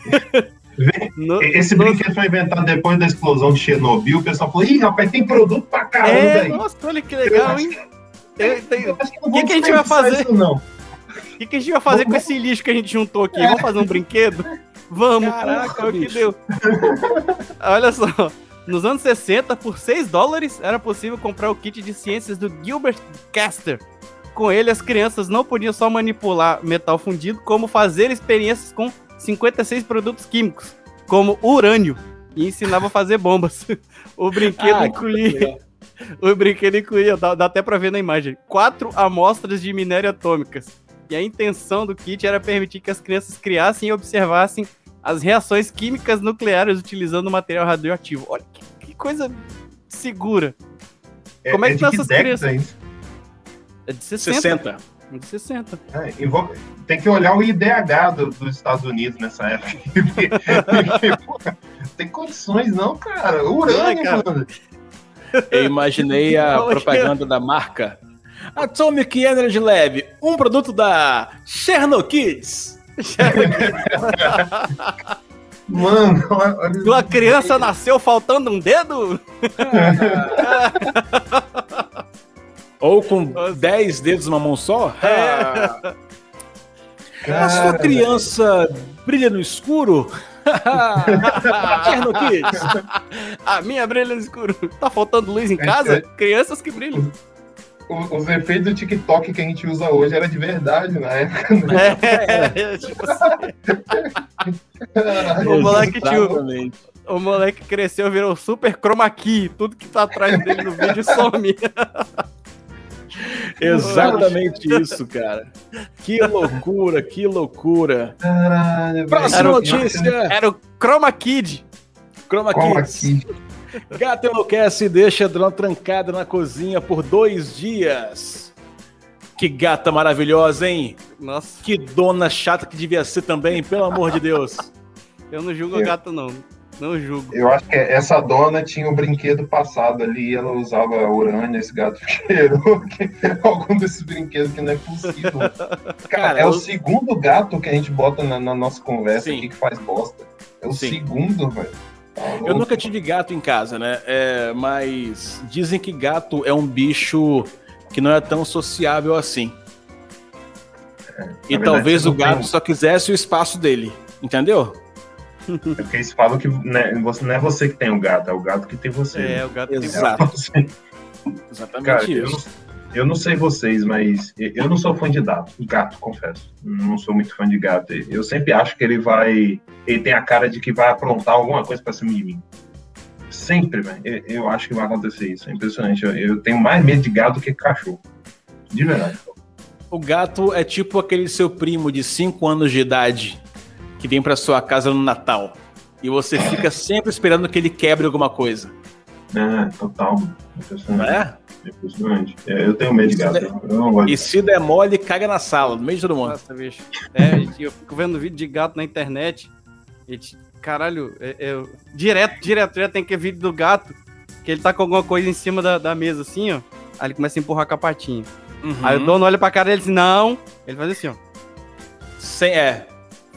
Speaker 5: No-
Speaker 4: Esse
Speaker 5: no-
Speaker 4: brinquedo foi inventado depois da explosão de Chernobyl. O pessoal falou: ih, rapaz, tem produto pra caramba
Speaker 5: É,
Speaker 4: aí.
Speaker 5: nossa, olha que legal, hein? Eu
Speaker 4: acho que
Speaker 5: que a gente vai fazer?
Speaker 4: Isso, não.
Speaker 5: O que, que a gente vai fazer com esse lixo que a gente juntou aqui? Vamos fazer um brinquedo? Vamos,
Speaker 2: Caraca,
Speaker 5: é o que
Speaker 2: bicho.
Speaker 5: deu. Olha só, nos anos 60, por 6 dólares, era possível comprar o kit de ciências do Gilbert Caster. Com ele, as crianças não podiam só manipular metal fundido, como fazer experiências com 56 produtos químicos, como urânio, e ensinava a fazer bombas. O brinquedo
Speaker 2: Ah, que
Speaker 5: incluía o brinquedo incluía, dá, dá até pra ver na imagem, quatro amostras de minério atômicas. E a intenção do kit era permitir que as crianças criassem e observassem as reações químicas nucleares utilizando material radioativo. Olha que, que coisa segura. Como é que
Speaker 4: de
Speaker 5: tá essas
Speaker 4: década
Speaker 5: crianças? É de 60.
Speaker 2: 60.
Speaker 5: De 60.
Speaker 4: É, envolve- Tem que olhar o IDH do- dos Estados Unidos nessa época. Porque, pô, tem condições, não, cara. Urânio,
Speaker 5: Não, cara.
Speaker 4: mano.
Speaker 2: Eu imaginei a
Speaker 5: que-
Speaker 2: propaganda da marca Atomic Energy Lab, um produto da Cherno Kids.
Speaker 4: Mano, olha. olha-
Speaker 5: Tua criança nasceu faltando um dedo?
Speaker 2: Ou com
Speaker 5: Nossa.
Speaker 2: 10 dedos numa mão só? Ah, a sua criança brilha no escuro? Cherno Kids.
Speaker 5: A minha brilha no escuro. Tá faltando luz em casa? Crianças que brilham.
Speaker 4: o- Os efeitos do TikTok que a gente usa hoje era de verdade na época. né?
Speaker 5: É, tipo assim, O moleque tinha o-
Speaker 2: Exatamente.
Speaker 5: o moleque cresceu, virou super chroma key. Tudo que tá atrás dele no vídeo some.
Speaker 2: Exatamente isso, cara. Que loucura, que loucura.
Speaker 4: Caralho.
Speaker 2: Próxima
Speaker 5: Era o-
Speaker 2: notícia.
Speaker 5: Era o Chroma Kid.
Speaker 2: Chroma Kids.
Speaker 4: aqui?
Speaker 2: Gato enlouquece e deixa Drone trancada na cozinha por dois dias. Que gata maravilhosa, hein?
Speaker 5: Nossa,
Speaker 2: Que dona chata que devia ser também, pelo amor de Deus.
Speaker 5: eu não julgo
Speaker 4: Eu-
Speaker 5: a gata, não. Não julgo.
Speaker 4: Eu acho que essa dona tinha um brinquedo passado ali e ela usava urânio, esse gato cheirou algum desses brinquedos que não é possível. Cara,
Speaker 2: Cara,
Speaker 4: é
Speaker 2: eu-
Speaker 4: o segundo gato que a gente bota na, na nossa conversa
Speaker 2: Sim.
Speaker 4: aqui que faz bosta. É o
Speaker 2: Sim.
Speaker 4: segundo, velho. Tá
Speaker 2: Eu nunca tive gato em casa, né? É, mas dizem que gato é um bicho que não é tão sociável assim. e
Speaker 4: verdade,
Speaker 2: talvez o gato
Speaker 4: tem-
Speaker 2: só quisesse o espaço dele. Entendeu?
Speaker 4: É porque eles falam que né, você, não é você que tem o gato, é o gato que tem você.
Speaker 5: É,
Speaker 4: né?
Speaker 5: o gato tem
Speaker 2: Exato.
Speaker 4: Sim.
Speaker 2: Exatamente
Speaker 4: Cara, eu não, eu não sei vocês, mas eu não sou fã de gato, gato, confesso. Não sou muito fã de gato. Eu sempre acho que ele vai. Ele tem a cara de que vai aprontar alguma coisa pra cima de mim. Sempre, velho. Eu, eu acho que vai acontecer isso. É impressionante. Eu, eu tenho mais medo de gato do que cachorro. De verdade.
Speaker 2: O gato é tipo aquele seu primo de 5 anos de idade que vem pra sua casa no Natal. E você fica sempre esperando que ele quebre alguma coisa.
Speaker 4: É, total. Impressionante.
Speaker 2: é?
Speaker 4: Impressionante. É, eu tenho medo de gato.
Speaker 2: é-
Speaker 4: Eu não gosto.
Speaker 2: E se der mole, caga na sala, no meio de todo mundo.
Speaker 5: Nossa, bicho. É, eu fico vendo vídeo de gato na internet. Gente, caralho, é- é- direto, direto, já tem que vídeo do gato. Que ele tá com alguma coisa em cima da, da mesa, assim, ó. Aí ele começa a empurrar com a patinha.
Speaker 2: Uhum.
Speaker 5: Aí o dono olha pra cara dele e diz, não. Ele faz assim, ó.
Speaker 2: Sem, é.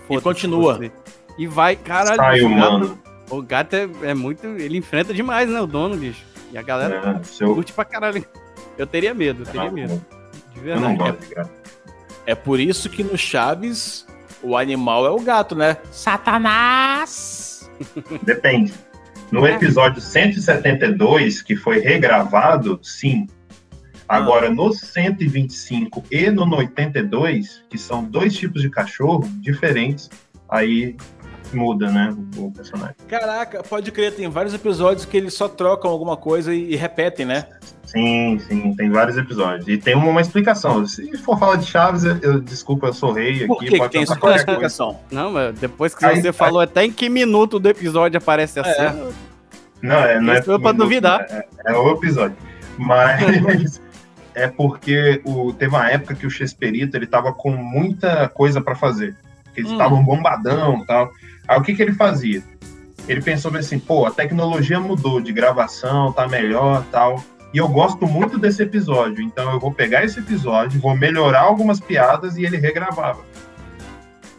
Speaker 5: Foda-se
Speaker 2: continua.
Speaker 5: você. E vai, caralho. O gato-
Speaker 4: humano.
Speaker 5: O gato é, é muito. Ele enfrenta demais, né? O dono, bicho. E a galera
Speaker 4: É, seu...
Speaker 5: curte pra caralho. Eu teria medo, eu teria medo. De
Speaker 4: Eu não
Speaker 5: verdade.
Speaker 4: gosto de gato.
Speaker 2: É por isso que no Chaves o animal é o gato, né?
Speaker 1: Satanás!
Speaker 4: Depende. No episódio 172, que foi regravado, sim. Agora, no 125 e no 82, que são dois tipos de cachorro diferentes, aí muda, né, o personagem.
Speaker 2: Caraca, pode crer, tem vários episódios que eles só trocam alguma coisa e, e repetem, né?
Speaker 4: Sim, sim, tem vários episódios. E tem uma, uma explicação. Se for falar de Chaves, eu, eu- desculpa, eu sou rei aqui.
Speaker 2: Por que, que
Speaker 4: pode
Speaker 2: tem
Speaker 4: pensar
Speaker 2: isso? Qual é a
Speaker 4: qualquer coisa.
Speaker 2: explicação?
Speaker 5: Não, mas depois que
Speaker 4: Aí-
Speaker 5: você falou até em que minuto do episódio aparece a
Speaker 2: É.
Speaker 4: Não, é, não é,
Speaker 5: Isso foi pra duvidar.
Speaker 4: É, é o episódio. Mas é porque o, teve uma época que o Chesperito ele tava com muita coisa para fazer. Que eles
Speaker 2: Hum.
Speaker 4: estavam bombadão e tal. Aí o que, que ele fazia? ele pensou assim, pô, a tecnologia mudou de gravação, tá melhor tal. E eu gosto muito desse episódio, então eu vou pegar esse episódio, vou melhorar algumas piadas e ele regravava.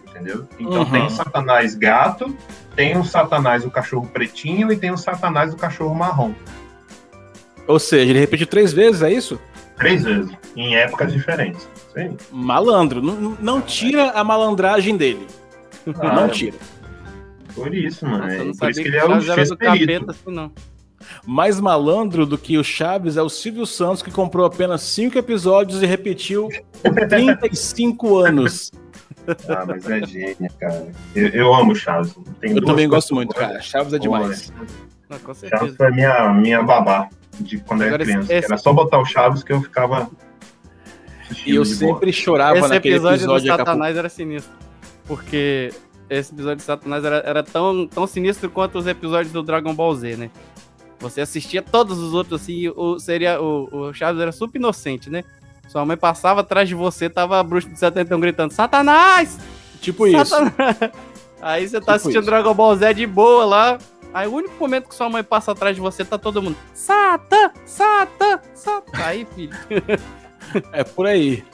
Speaker 4: Entendeu? Então
Speaker 2: Uhum.
Speaker 4: tem o Satanás gato, tem o Satanás o cachorro pretinho e tem o Satanás o cachorro marrom.
Speaker 2: Ou seja, ele repetiu três vezes, é isso?
Speaker 4: Três vezes, em épocas diferentes. Aí.
Speaker 2: Malandro. Não, não tira a malandragem dele.
Speaker 4: Ah,
Speaker 2: não tira.
Speaker 4: Por isso, mano.
Speaker 5: Nossa, eu não
Speaker 4: é, por isso que ele é o
Speaker 5: Chaves era do
Speaker 4: X-Perito.
Speaker 5: capeta assim, não.
Speaker 2: Mais malandro do que o Chaves é o Silvio Santos, que comprou apenas cinco episódios e repetiu por 35 anos.
Speaker 4: Ah, mas é gênio, cara. Eu, eu amo Chaves. Tem
Speaker 2: Eu também gosto muito, cara. Chaves é demais.
Speaker 5: Não, com
Speaker 4: Chaves foi minha, minha babá de quando eu era
Speaker 5: Agora,
Speaker 4: criança.
Speaker 5: esse-
Speaker 4: Era só botar o Chaves que eu ficava.
Speaker 2: E eu sempre chorava
Speaker 5: Esse
Speaker 2: naquele
Speaker 5: episódio,
Speaker 2: episódio.
Speaker 5: do. Satanás era sinistro. Porque esse episódio de Satanás era, era tão, tão sinistro quanto os episódios do Dragon Ball Z, né? Você assistia todos os outros assim, o, seria, o, o Chaves era super inocente, né? Sua mãe passava atrás de você, tava a bruxa de 71 gritando: Satanás!
Speaker 2: Tipo isso.
Speaker 5: Satanás! Aí você tá
Speaker 2: Tipo
Speaker 5: assistindo
Speaker 2: isso.
Speaker 5: Dragon Ball Z de boa lá. Aí o único momento que sua mãe passa atrás de você, tá todo mundo. Satan! Satan! Satan! Aí, filho.
Speaker 2: É por aí.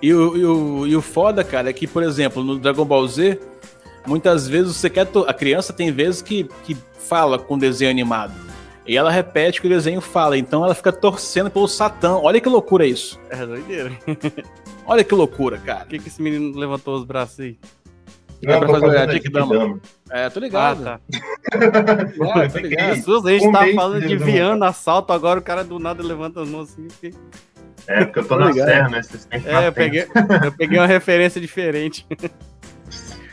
Speaker 2: E o, e, o, e o foda, cara, é que, por exemplo, no Dragon Ball Z, muitas vezes você quer. to- A criança tem vezes que, que fala com desenho animado. E ela repete o que o desenho fala. Então ela fica torcendo pelo Satã. Olha que loucura isso.
Speaker 5: É doideira.
Speaker 2: Olha que loucura, cara.
Speaker 5: Por que, que esse menino levantou os braços aí?
Speaker 4: Não,
Speaker 2: É pra
Speaker 4: tô
Speaker 2: fazer a Genkidama.
Speaker 4: Dama.
Speaker 2: É, tô
Speaker 5: Ah,
Speaker 2: ligado.
Speaker 5: tá.
Speaker 2: Ah, tô ligado.
Speaker 5: Jesus, a gente
Speaker 4: Um
Speaker 5: tava
Speaker 4: mês
Speaker 5: falando
Speaker 4: de.
Speaker 5: Viana, assalto, agora o cara do nada levanta as mãos assim. que-
Speaker 4: É, porque eu tô
Speaker 2: Tô
Speaker 4: na
Speaker 2: ligado.
Speaker 4: serra, né? Vocês têm que
Speaker 5: É, eu peguei, eu peguei uma referência diferente.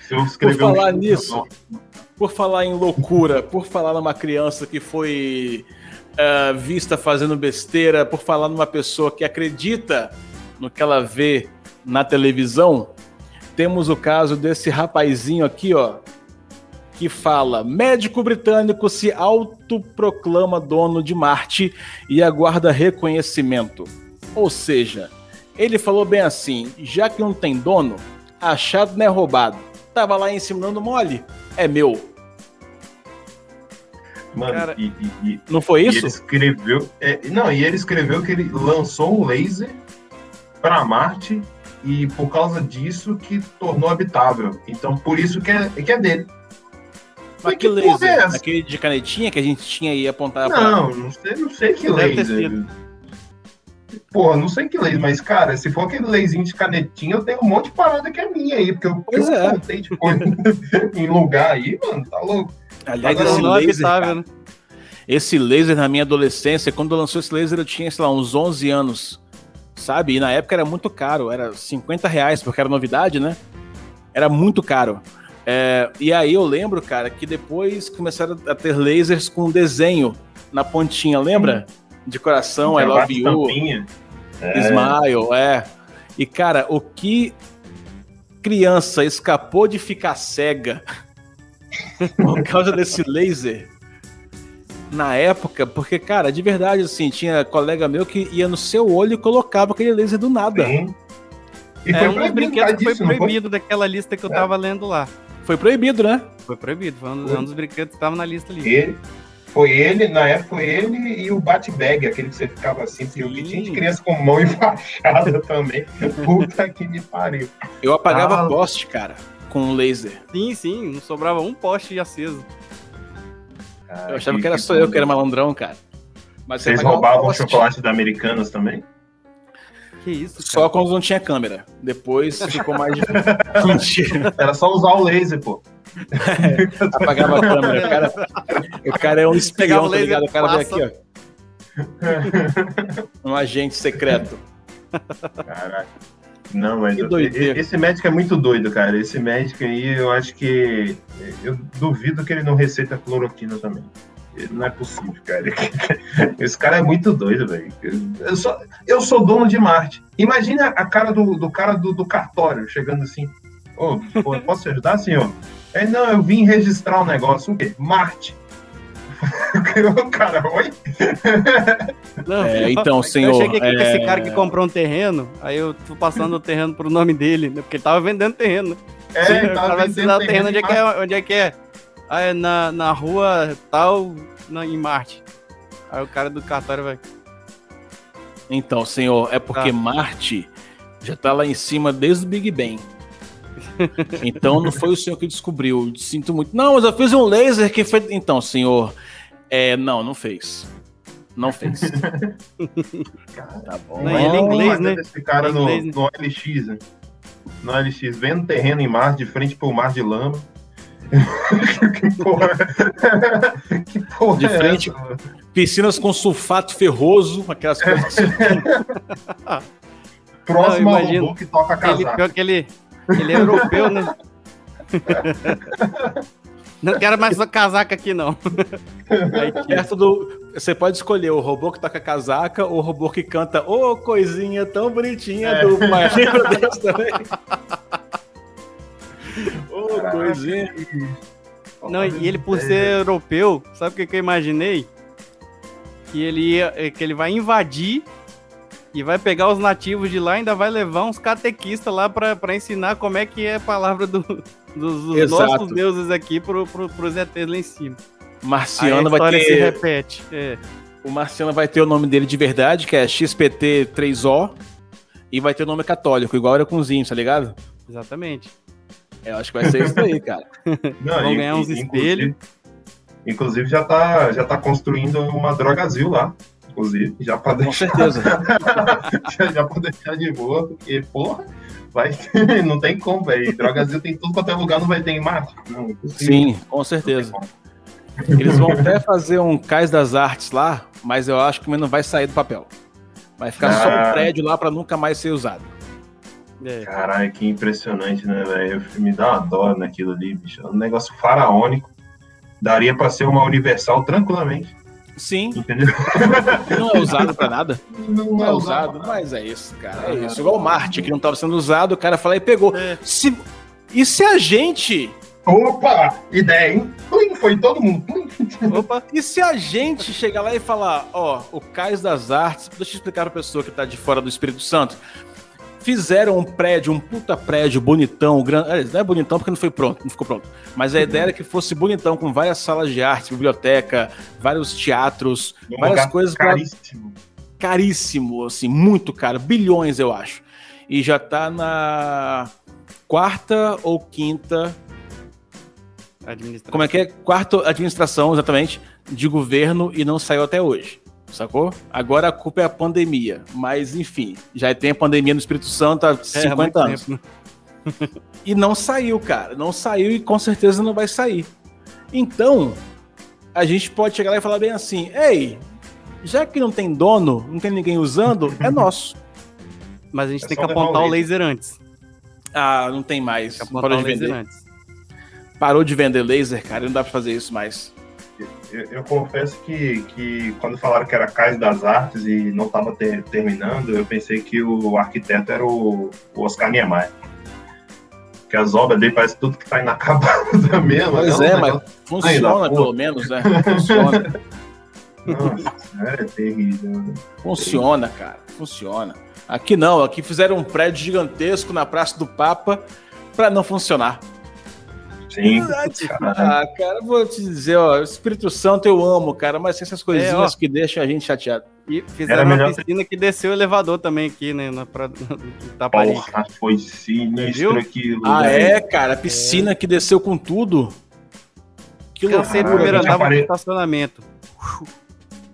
Speaker 4: Se eu escrever
Speaker 2: Por falar
Speaker 4: um-
Speaker 2: nisso, Por falar em loucura, por falar numa criança que foi ah, vista fazendo besteira, por falar numa pessoa que acredita no que ela vê na televisão, temos o caso desse rapazinho aqui, ó, que fala: médico britânico se autoproclama dono de Marte e aguarda reconhecimento. Ou seja, ele falou bem assim: já que não tem dono, achado não é roubado. Tava lá ensinando mole, é meu.
Speaker 4: Mano,
Speaker 5: Cara-
Speaker 4: e, e- e-
Speaker 2: Não foi
Speaker 4: e
Speaker 2: isso?
Speaker 4: ele escreveu. é, não, e ele escreveu que ele lançou um laser para Marte e por causa disso que tornou habitável. Então, por isso que é, que é dele.
Speaker 2: Mas
Speaker 4: que
Speaker 2: que
Speaker 4: é
Speaker 2: laser?
Speaker 4: essa?
Speaker 2: Aquele de canetinha que a gente tinha e apontava
Speaker 4: Não, não sei, não sei que
Speaker 5: Deve
Speaker 4: laser. Porra, não sei que laser, mas, cara, se for aquele laserzinho de canetinha, eu tenho um monte de parada que é minha aí, porque eu,
Speaker 2: Pois
Speaker 4: eu
Speaker 2: é.
Speaker 4: contei de coisa em lugar aí, mano, tá louco.
Speaker 2: pra... Aliás,
Speaker 4: Agora,
Speaker 2: esse
Speaker 5: não
Speaker 2: laser,
Speaker 5: habitável,
Speaker 2: cara,
Speaker 5: né?
Speaker 2: esse laser na minha adolescência, quando lançou esse laser eu tinha, sei lá, uns 11 anos, sabe? E na época era muito caro, era 50 reais, porque era novidade, né? Era muito caro. É, e aí eu lembro, cara, que depois começaram a ter lasers com desenho na pontinha, lembra? De coração, I love you.
Speaker 4: estampinha. É.
Speaker 2: Smile, é. E, cara, o que criança escapou de ficar cega por causa desse laser na época, porque, cara, de verdade, assim, tinha colega meu que ia no seu olho e colocava aquele laser do nada.
Speaker 4: Sim. E
Speaker 5: É
Speaker 4: foi
Speaker 5: um foi
Speaker 4: disso, foi?
Speaker 5: proibido daquela lista que eu
Speaker 4: É.
Speaker 5: tava lendo lá.
Speaker 2: Foi proibido, né?
Speaker 5: Foi proibido, foi um,
Speaker 4: Foi.
Speaker 5: um dos brinquedos que tava na lista ali.
Speaker 4: Ele, foi ele, na época foi ele e o bat-bag, aquele que você ficava assim, que
Speaker 5: Sim.
Speaker 4: tinha de criança com mão enfaixada também. Puta que me pariu.
Speaker 2: Eu apagava
Speaker 4: Ah.
Speaker 2: poste, cara, com laser.
Speaker 5: Sim, sim, não sobrava um poste aceso.
Speaker 2: Eu achava que era só eu que era malandrão, cara. Mas você
Speaker 4: Vocês roubavam
Speaker 2: poste
Speaker 4: chocolate da Americanas também?
Speaker 5: Que isso,
Speaker 2: Só
Speaker 5: cara.
Speaker 2: quando não tinha câmera. Depois ficou mais difícil. Mentira.
Speaker 4: Era só usar o laser, pô.
Speaker 2: apagava a câmera. O cara, o cara é um espião,
Speaker 5: o
Speaker 2: tá ligado? O cara veio aqui, ó. Um agente secreto.
Speaker 4: Caraca. Não, mas eu- esse médico é muito doido, cara. Esse médico aí, eu acho que. Eu duvido que ele não receita cloroquina também. Não é possível, cara. Esse cara é muito doido, velho. Eu sou, eu sou dono de Marte. Imagina a cara do, do cara do, do cartório chegando assim. Ô, pô, posso te ajudar, senhor? É, não, eu vim registrar um negócio. O quê? Marte. O cara, oi?
Speaker 5: Não,
Speaker 2: É, então,
Speaker 5: Eu
Speaker 2: senhor.
Speaker 5: cheguei aqui com
Speaker 2: é,
Speaker 5: esse cara que comprou um terreno, aí eu fui passando o terreno pro nome dele, né? Porque ele tava vendendo terreno. né?
Speaker 4: É, ele tava
Speaker 5: vai
Speaker 4: vendendo
Speaker 5: ensinar o terreno onde é que é. Onde é que é? Ah, é na, na rua tal, na, em Marte. Aí o cara do cartório vai.
Speaker 2: Então, senhor, é porque
Speaker 5: Tá.
Speaker 2: Marte já tá lá em cima desde o Big Bang. Então não foi o senhor que descobriu. Sinto muito. Não, mas eu fiz um laser que foi. Então, senhor. É, não, não fez. Não fez. tá bom.
Speaker 5: Não, ele é inglês,
Speaker 4: Mas
Speaker 5: né?
Speaker 4: Esse cara
Speaker 5: É
Speaker 4: no,
Speaker 5: inglês, né?
Speaker 4: no OLX, né? No OLX, vendo terreno em mar, de frente pro mar de lama. que porra. que porra
Speaker 2: De
Speaker 4: é
Speaker 2: frente.
Speaker 4: essa, mano?
Speaker 2: Piscinas com sulfato ferroso, aquelas coisas assim.
Speaker 4: Próximo
Speaker 5: Não,
Speaker 4: ao que toca
Speaker 5: Ele,
Speaker 4: casaco.
Speaker 5: pior que ele, ele é europeu, né? Não quero mais casaca aqui, não.
Speaker 2: Aí perto do. Você pode escolher o robô que toca casaca ou o robô que canta Ô coisinha tão bonitinha
Speaker 4: É.
Speaker 2: do. Lembra desse também? Ô
Speaker 4: Caraca.
Speaker 2: coisinha.
Speaker 5: Não, e ele, por ser europeu, sabe o que, que eu imaginei? Que ele, ia, eh, que ele vai invadir e vai pegar os nativos de lá e ainda vai levar uns catequistas lá pra ensinar como é que é a palavra do- dos, dos nossos deuses aqui pro, pro, pros ETs lá em cima.
Speaker 2: Marciano vai
Speaker 5: história se
Speaker 2: ter.
Speaker 5: repete. É.
Speaker 2: O Marciano vai ter o nome dele de verdade, que é XPT3O. E vai ter o nome católico, igual era com os índios, tá ligado?
Speaker 5: Exatamente.
Speaker 2: Eu acho que vai ser isso aí, cara.
Speaker 4: Não,
Speaker 5: Vão
Speaker 4: e-
Speaker 5: ganhar uns espelhos.
Speaker 4: Inclusive, inclusive já tá, já tá construindo uma droga azul lá. Inclusive, já pra
Speaker 2: Com
Speaker 4: deixar,
Speaker 2: certeza.
Speaker 4: já, já pra deixar de boa, porque, porra, vai, não tem como, velho. Droga azul tem tudo quanto é lugar, não vai ter em Marte. Não, impossível.
Speaker 2: Sim, com certeza. Eles vão até fazer um Cais das Artes lá, mas eu acho que não vai sair do papel. Vai ficar só
Speaker 4: Ah.
Speaker 2: um prédio lá pra nunca mais ser usado.
Speaker 5: É.
Speaker 4: Caralho, que impressionante, né, velho? Me dá uma dó naquilo ali, bicho. É um negócio faraônico. Daria pra ser uma universal tranquilamente,
Speaker 2: Sim,
Speaker 4: entendeu?
Speaker 2: não é usado pra nada.
Speaker 4: Não,
Speaker 2: Não é usado, mas é isso, cara. É isso. Igual o Marte, que não tava sendo usado, o cara falou e pegou.
Speaker 5: É.
Speaker 2: Se... E se a gente.
Speaker 4: Opa! Ideia, hein? Plim, foi todo mundo. Plim.
Speaker 5: Opa,
Speaker 2: E se a gente chegar lá e falar, ó, o Cais das Artes, deixa eu explicar pra pessoa que tá de fora do Espírito Santo. Fizeram um prédio, um puta prédio bonitão, grande. aliás, Não é bonitão porque não foi pronto, não ficou pronto. Mas a ideia era que fosse bonitão, com várias salas de arte, biblioteca, vários teatros,
Speaker 4: Um
Speaker 2: várias
Speaker 4: lugar
Speaker 2: coisas pra
Speaker 4: caríssimo.
Speaker 2: caríssimo, assim, muito caro, bilhões eu acho. E já tá na quarta ou quinta,
Speaker 5: administração.
Speaker 2: como é que é? Quarta administração, exatamente, de governo e não saiu até hoje. Sacou? Agora a culpa é a pandemia. Mas, enfim, já tem a pandemia no Espírito Santo há
Speaker 5: É, há
Speaker 2: 50
Speaker 5: muito
Speaker 2: anos.
Speaker 5: tempo?
Speaker 2: E não saiu, cara. Não saiu e com certeza não vai sair. Então, a gente pode chegar lá e falar bem assim: ei, já que não tem dono, não tem ninguém usando, é nosso.
Speaker 5: Mas a gente
Speaker 4: É
Speaker 5: tem que apontar o
Speaker 4: laser.
Speaker 5: laser antes.
Speaker 2: Ah, não tem mais.
Speaker 5: Tem
Speaker 2: Parou
Speaker 5: o
Speaker 2: de
Speaker 5: laser
Speaker 2: vender.
Speaker 5: antes.
Speaker 2: Parou de vender laser, cara. Não dá pra fazer isso mais.
Speaker 4: Eu, eu confesso que, que quando falaram que era Cais das Artes e não estava terminando, eu pensei que o arquiteto era o, o Oscar Niemeyer. Que as obras dele parece tudo que tá inacabado mesmo.
Speaker 2: Pois
Speaker 4: né?
Speaker 2: é, mas funciona pelo menos, né? Funciona.
Speaker 4: Nossa, é terrível. né?
Speaker 2: Funciona, cara. Funciona. Aqui não, aqui fizeram um prédio gigantesco na Praça do Papa pra não funcionar.
Speaker 4: Sim.
Speaker 2: Ah, cara, vou te dizer, ó, Espírito Santo eu amo, cara, mas essas coisinhas
Speaker 5: É,
Speaker 2: que deixam a gente chateado.
Speaker 5: E
Speaker 4: Era
Speaker 5: fizeram uma
Speaker 4: melhor ter-
Speaker 5: piscina que desceu o elevador também aqui, né? Na, pra, no Taparica.
Speaker 4: Porra, foi sinistro
Speaker 5: Viu?
Speaker 4: aquilo.
Speaker 2: Ah,
Speaker 4: velho.
Speaker 2: é, cara, a piscina que desceu com tudo. Que
Speaker 5: Cansei do
Speaker 2: loucura.
Speaker 5: primeiro andar, vou pro
Speaker 4: apare-
Speaker 5: estacionamento.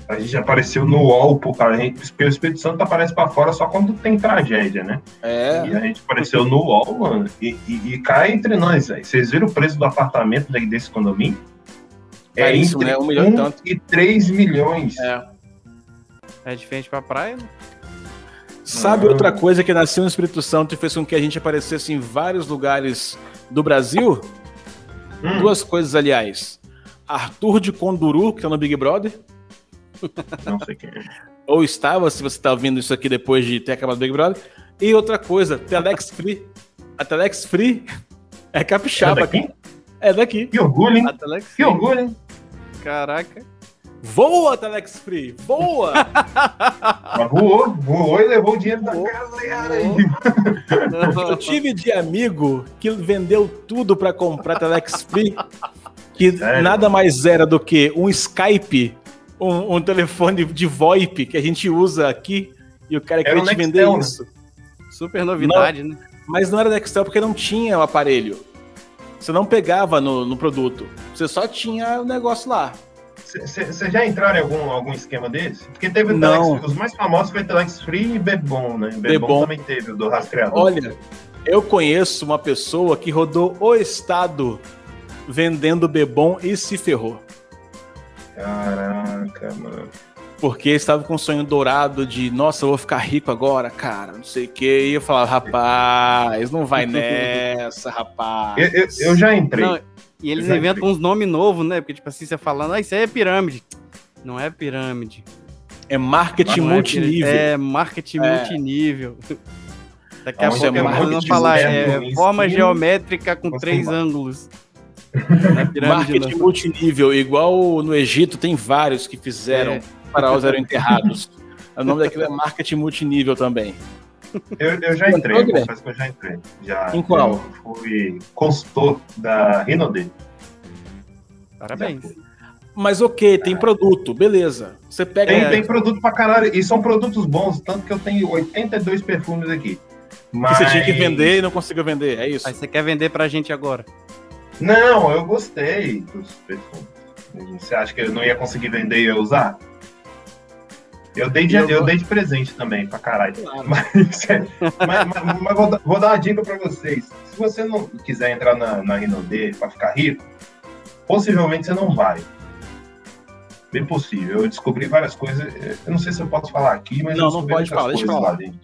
Speaker 4: A gente apareceu no UOL. A gente, porque o Espírito Santo aparece pra fora só quando tem tragédia, né?
Speaker 2: É,
Speaker 4: E a gente apareceu no UOL, mano. E, e, e cai entre nós, velho. Vocês viram o preço do apartamento daí desse condomínio? É
Speaker 2: Caríssimo,
Speaker 4: entre
Speaker 2: né? Um milhão e tanto.
Speaker 4: e 3 milhões.
Speaker 2: é.
Speaker 5: É diferente pra praia, né?
Speaker 2: Sabe
Speaker 4: Ah.
Speaker 2: outra coisa que nasceu no Espírito Santo e fez com que a gente aparecesse em vários lugares do Brasil?
Speaker 4: Hum,
Speaker 2: Duas coisas, aliás. Arthur de Conduru, que tá no Big Brother,
Speaker 4: Não sei quem é.
Speaker 2: ou estava, se você tá ouvindo isso aqui depois de ter acabado o Big Brother. E outra coisa, Telex Free. A Telex Free é
Speaker 4: É
Speaker 2: capixaba,
Speaker 4: daqui?
Speaker 2: cara. É daqui.
Speaker 4: Que orgulho, hein?
Speaker 5: A Telex
Speaker 4: Que orgulho, hein?
Speaker 5: Caraca.
Speaker 2: Voa, Telex Free! Voa!
Speaker 4: Mas voou, voou e levou o dinheiro da galera aí.
Speaker 2: Eu tive de amigo que vendeu tudo pra comprar Telex Free Que
Speaker 4: Sério?
Speaker 2: nada mais era do que um Skype, um, um telefone de VoIP que a gente usa aqui, e o cara queria te
Speaker 4: Nextel,
Speaker 2: vender
Speaker 4: né?
Speaker 2: isso.
Speaker 5: Super novidade, né?
Speaker 2: Mas não era Nextel porque não tinha o aparelho. Você não pegava no, no produto. Você só tinha o negócio lá.
Speaker 4: Vocês já entraram em algum, algum esquema desse? Porque teve o
Speaker 2: Não.
Speaker 4: Telex, os mais famosos foi Telex Free e Bebom, né? Bebom,
Speaker 2: Bebom.
Speaker 4: também teve, o do rastreador.
Speaker 2: Olha, eu conheço uma pessoa que rodou o estado vendendo Bebom e se ferrou.
Speaker 4: Caraca, mano.
Speaker 2: Porque estava com um sonho dourado de, nossa, eu vou ficar rico agora, cara, não sei o que. E eu falava, rapaz, não vai nessa, rapaz.
Speaker 4: Eu, eu, eu já entrei.
Speaker 5: Não, e eles
Speaker 4: Já
Speaker 5: inventam uns nomes novos, né? Porque, tipo assim, você falando, ah, isso aí é pirâmide. Não é pirâmide.
Speaker 2: É marketing
Speaker 5: Não é
Speaker 2: multinível.
Speaker 5: É marketing
Speaker 2: É.
Speaker 5: multinível. Daqui a
Speaker 4: Onde
Speaker 5: pouco
Speaker 2: é
Speaker 5: vão
Speaker 2: marketing
Speaker 5: falar, é forma geométrica com três
Speaker 4: vai.
Speaker 5: ângulos.
Speaker 2: Marketing multinível, igual no Egito, tem vários que fizeram,
Speaker 5: É.
Speaker 2: os faraós eram enterrados. o nome daquilo é marketing multinível também.
Speaker 4: Eu, eu já entrei, confesso que eu já entrei. Já,
Speaker 2: Em qual?
Speaker 4: Eu fui consultor da Rinode.
Speaker 5: Parabéns.
Speaker 2: Mas ok, tem produto, beleza. Você pega.
Speaker 4: Tem, tem produto pra caralho, e são produtos bons, tanto que eu tenho 82 perfumes aqui.
Speaker 2: que
Speaker 4: Mas...
Speaker 2: você tinha que vender e não conseguiu vender, é isso?
Speaker 5: Aí você quer vender pra gente agora.
Speaker 4: Não, eu gostei dos perfumes. Você acha que eu não ia conseguir vender e eu usar? Eu dei de,
Speaker 2: Eu
Speaker 4: eu dei de presente também, pra caralho.
Speaker 2: Claro.
Speaker 4: Mas, mas- mas- mas vou, dar- vou dar uma dica pra vocês. Se você não quiser entrar na, na Rinode pra ficar rico, possivelmente você não vai. Bem possível. Eu descobri várias coisas. Eu não sei se eu posso falar aqui, mas
Speaker 2: Não,
Speaker 4: eu
Speaker 2: não pode falar, deixa
Speaker 4: coisas
Speaker 2: pra lá.
Speaker 4: lá dentro.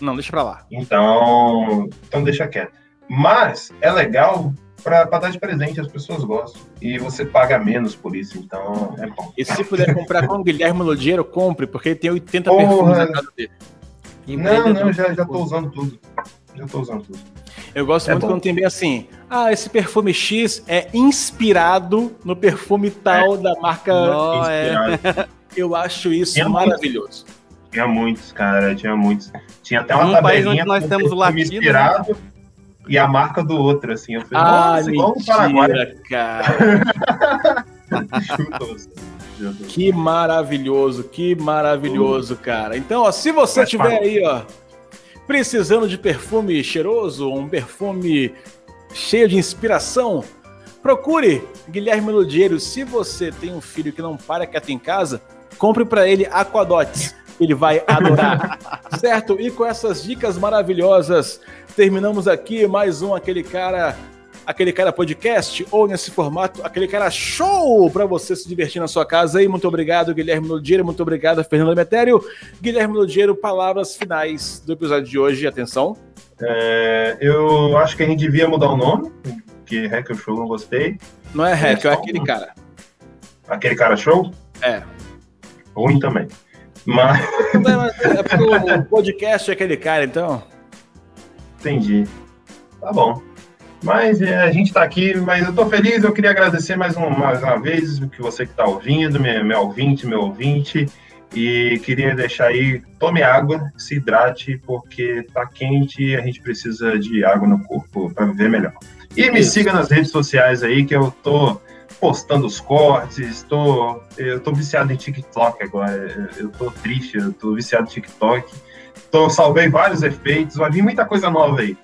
Speaker 2: Não, deixa pra lá.
Speaker 4: Então, então deixa quieto. Mas é legal pra, pra dar de presente, as pessoas gostam. E você paga menos por isso, então é bom.
Speaker 2: E se puder comprar com o Guilherme Lodiero, compre, porque ele tem 80
Speaker 4: Porra.
Speaker 2: perfumes na casa dele.
Speaker 4: Não, não, já, já tô usando tudo. Já tô usando tudo.
Speaker 2: Eu gosto
Speaker 4: É
Speaker 2: muito
Speaker 4: bom.
Speaker 2: quando tem bem assim. Ah, esse perfume X é inspirado no perfume tal da marca.
Speaker 5: Não, é.
Speaker 2: Eu acho isso
Speaker 4: É muito.
Speaker 2: maravilhoso.
Speaker 4: Tinha muitos, cara, tinha muitos. Tinha até uma
Speaker 5: país
Speaker 4: tabelinha
Speaker 5: onde nós temos o
Speaker 4: perfume
Speaker 5: latido,
Speaker 4: inspirado e a marca do outro, assim. Eu falei,
Speaker 2: Ah,
Speaker 4: nossa, igual no Paraguai.
Speaker 2: mentira, cara. Que maravilhoso, que maravilhoso, cara. Então, ó, se você tiver
Speaker 4: parte.
Speaker 2: aí, ó, precisando de perfume cheiroso, um perfume cheio de inspiração, procure Guilherme Ludiero. Se você tem um filho que não para quieto em casa, compre para ele Aquadotes. Ele vai adorar. certo? E com essas dicas maravilhosas, terminamos aqui mais um aquele cara aquele cara podcast ou nesse formato, aquele cara show para você se divertir na sua casa. E muito obrigado, Guilherme Lodiero, muito obrigado, Fernando Metério. Guilherme Lodiero, palavras finais do episódio de hoje. Atenção.
Speaker 4: É, eu acho que a gente devia mudar o nome, porque Hacker Show não gostei.
Speaker 2: Não é hack, é
Speaker 4: só
Speaker 2: aquele cara.
Speaker 4: Aquele cara show?
Speaker 2: É.
Speaker 4: Ruim também. Mas
Speaker 2: É porque o podcast é aquele cara, então.
Speaker 4: Entendi. Tá bom. Mas é, a gente tá aqui, mas eu tô feliz, eu queria agradecer mais, um, mais uma vez que você que tá ouvindo, meu, meu ouvinte, meu ouvinte, e queria deixar aí, tome água, se hidrate, porque tá quente e a gente precisa de água no corpo para viver melhor. E me
Speaker 2: Isso.
Speaker 4: siga nas redes sociais aí, que eu tô postando os cortes, tô, eu tô viciado em TikTok agora, eu tô triste, eu tô viciado em TikTok, tô, salvei vários efeitos, vai vir muita coisa nova aí.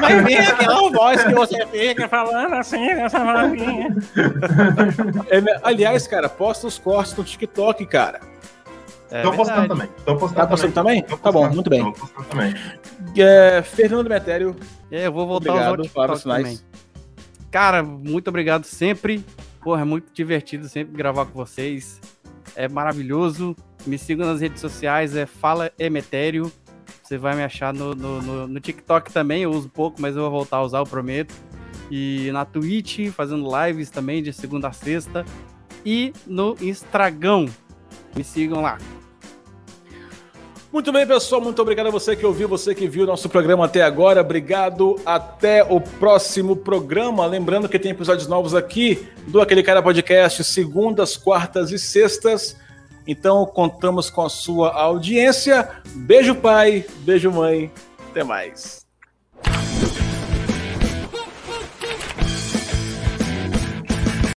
Speaker 1: Mas vem aquela voz que você fica falando assim, essa vozinha.
Speaker 2: É, aliás, cara, posta os cortes no TikTok, cara.
Speaker 5: É
Speaker 4: tô postando
Speaker 5: verdade.
Speaker 4: também. Tô postando
Speaker 2: Tá postando também?
Speaker 4: Tô
Speaker 2: Tá bom, muito bem.
Speaker 4: Tô postando também.
Speaker 2: É, Fernando Metério,
Speaker 5: É, eu vou voltar
Speaker 2: obrigado.
Speaker 5: aos TikTok
Speaker 2: finais.
Speaker 5: também. Cara, muito obrigado sempre. Porra, é muito divertido sempre gravar com vocês. É maravilhoso. Me sigam nas redes sociais, é Fala Emetério. Você vai me achar no, no, no- no TikTok também, eu uso pouco, mas eu vou voltar a usar, eu prometo. E na Twitch, fazendo lives também de segunda a sexta. E no Instagram. Me sigam lá.
Speaker 2: Muito bem, pessoal. Muito obrigado a você que ouviu, você que viu nosso programa até agora. Obrigado. Até o próximo programa. Lembrando que tem episódios novos aqui do Aquele Cara Podcast, segundas, quartas e sextas. Então, contamos com a sua audiência. Beijo, pai. Beijo, mãe. Até mais.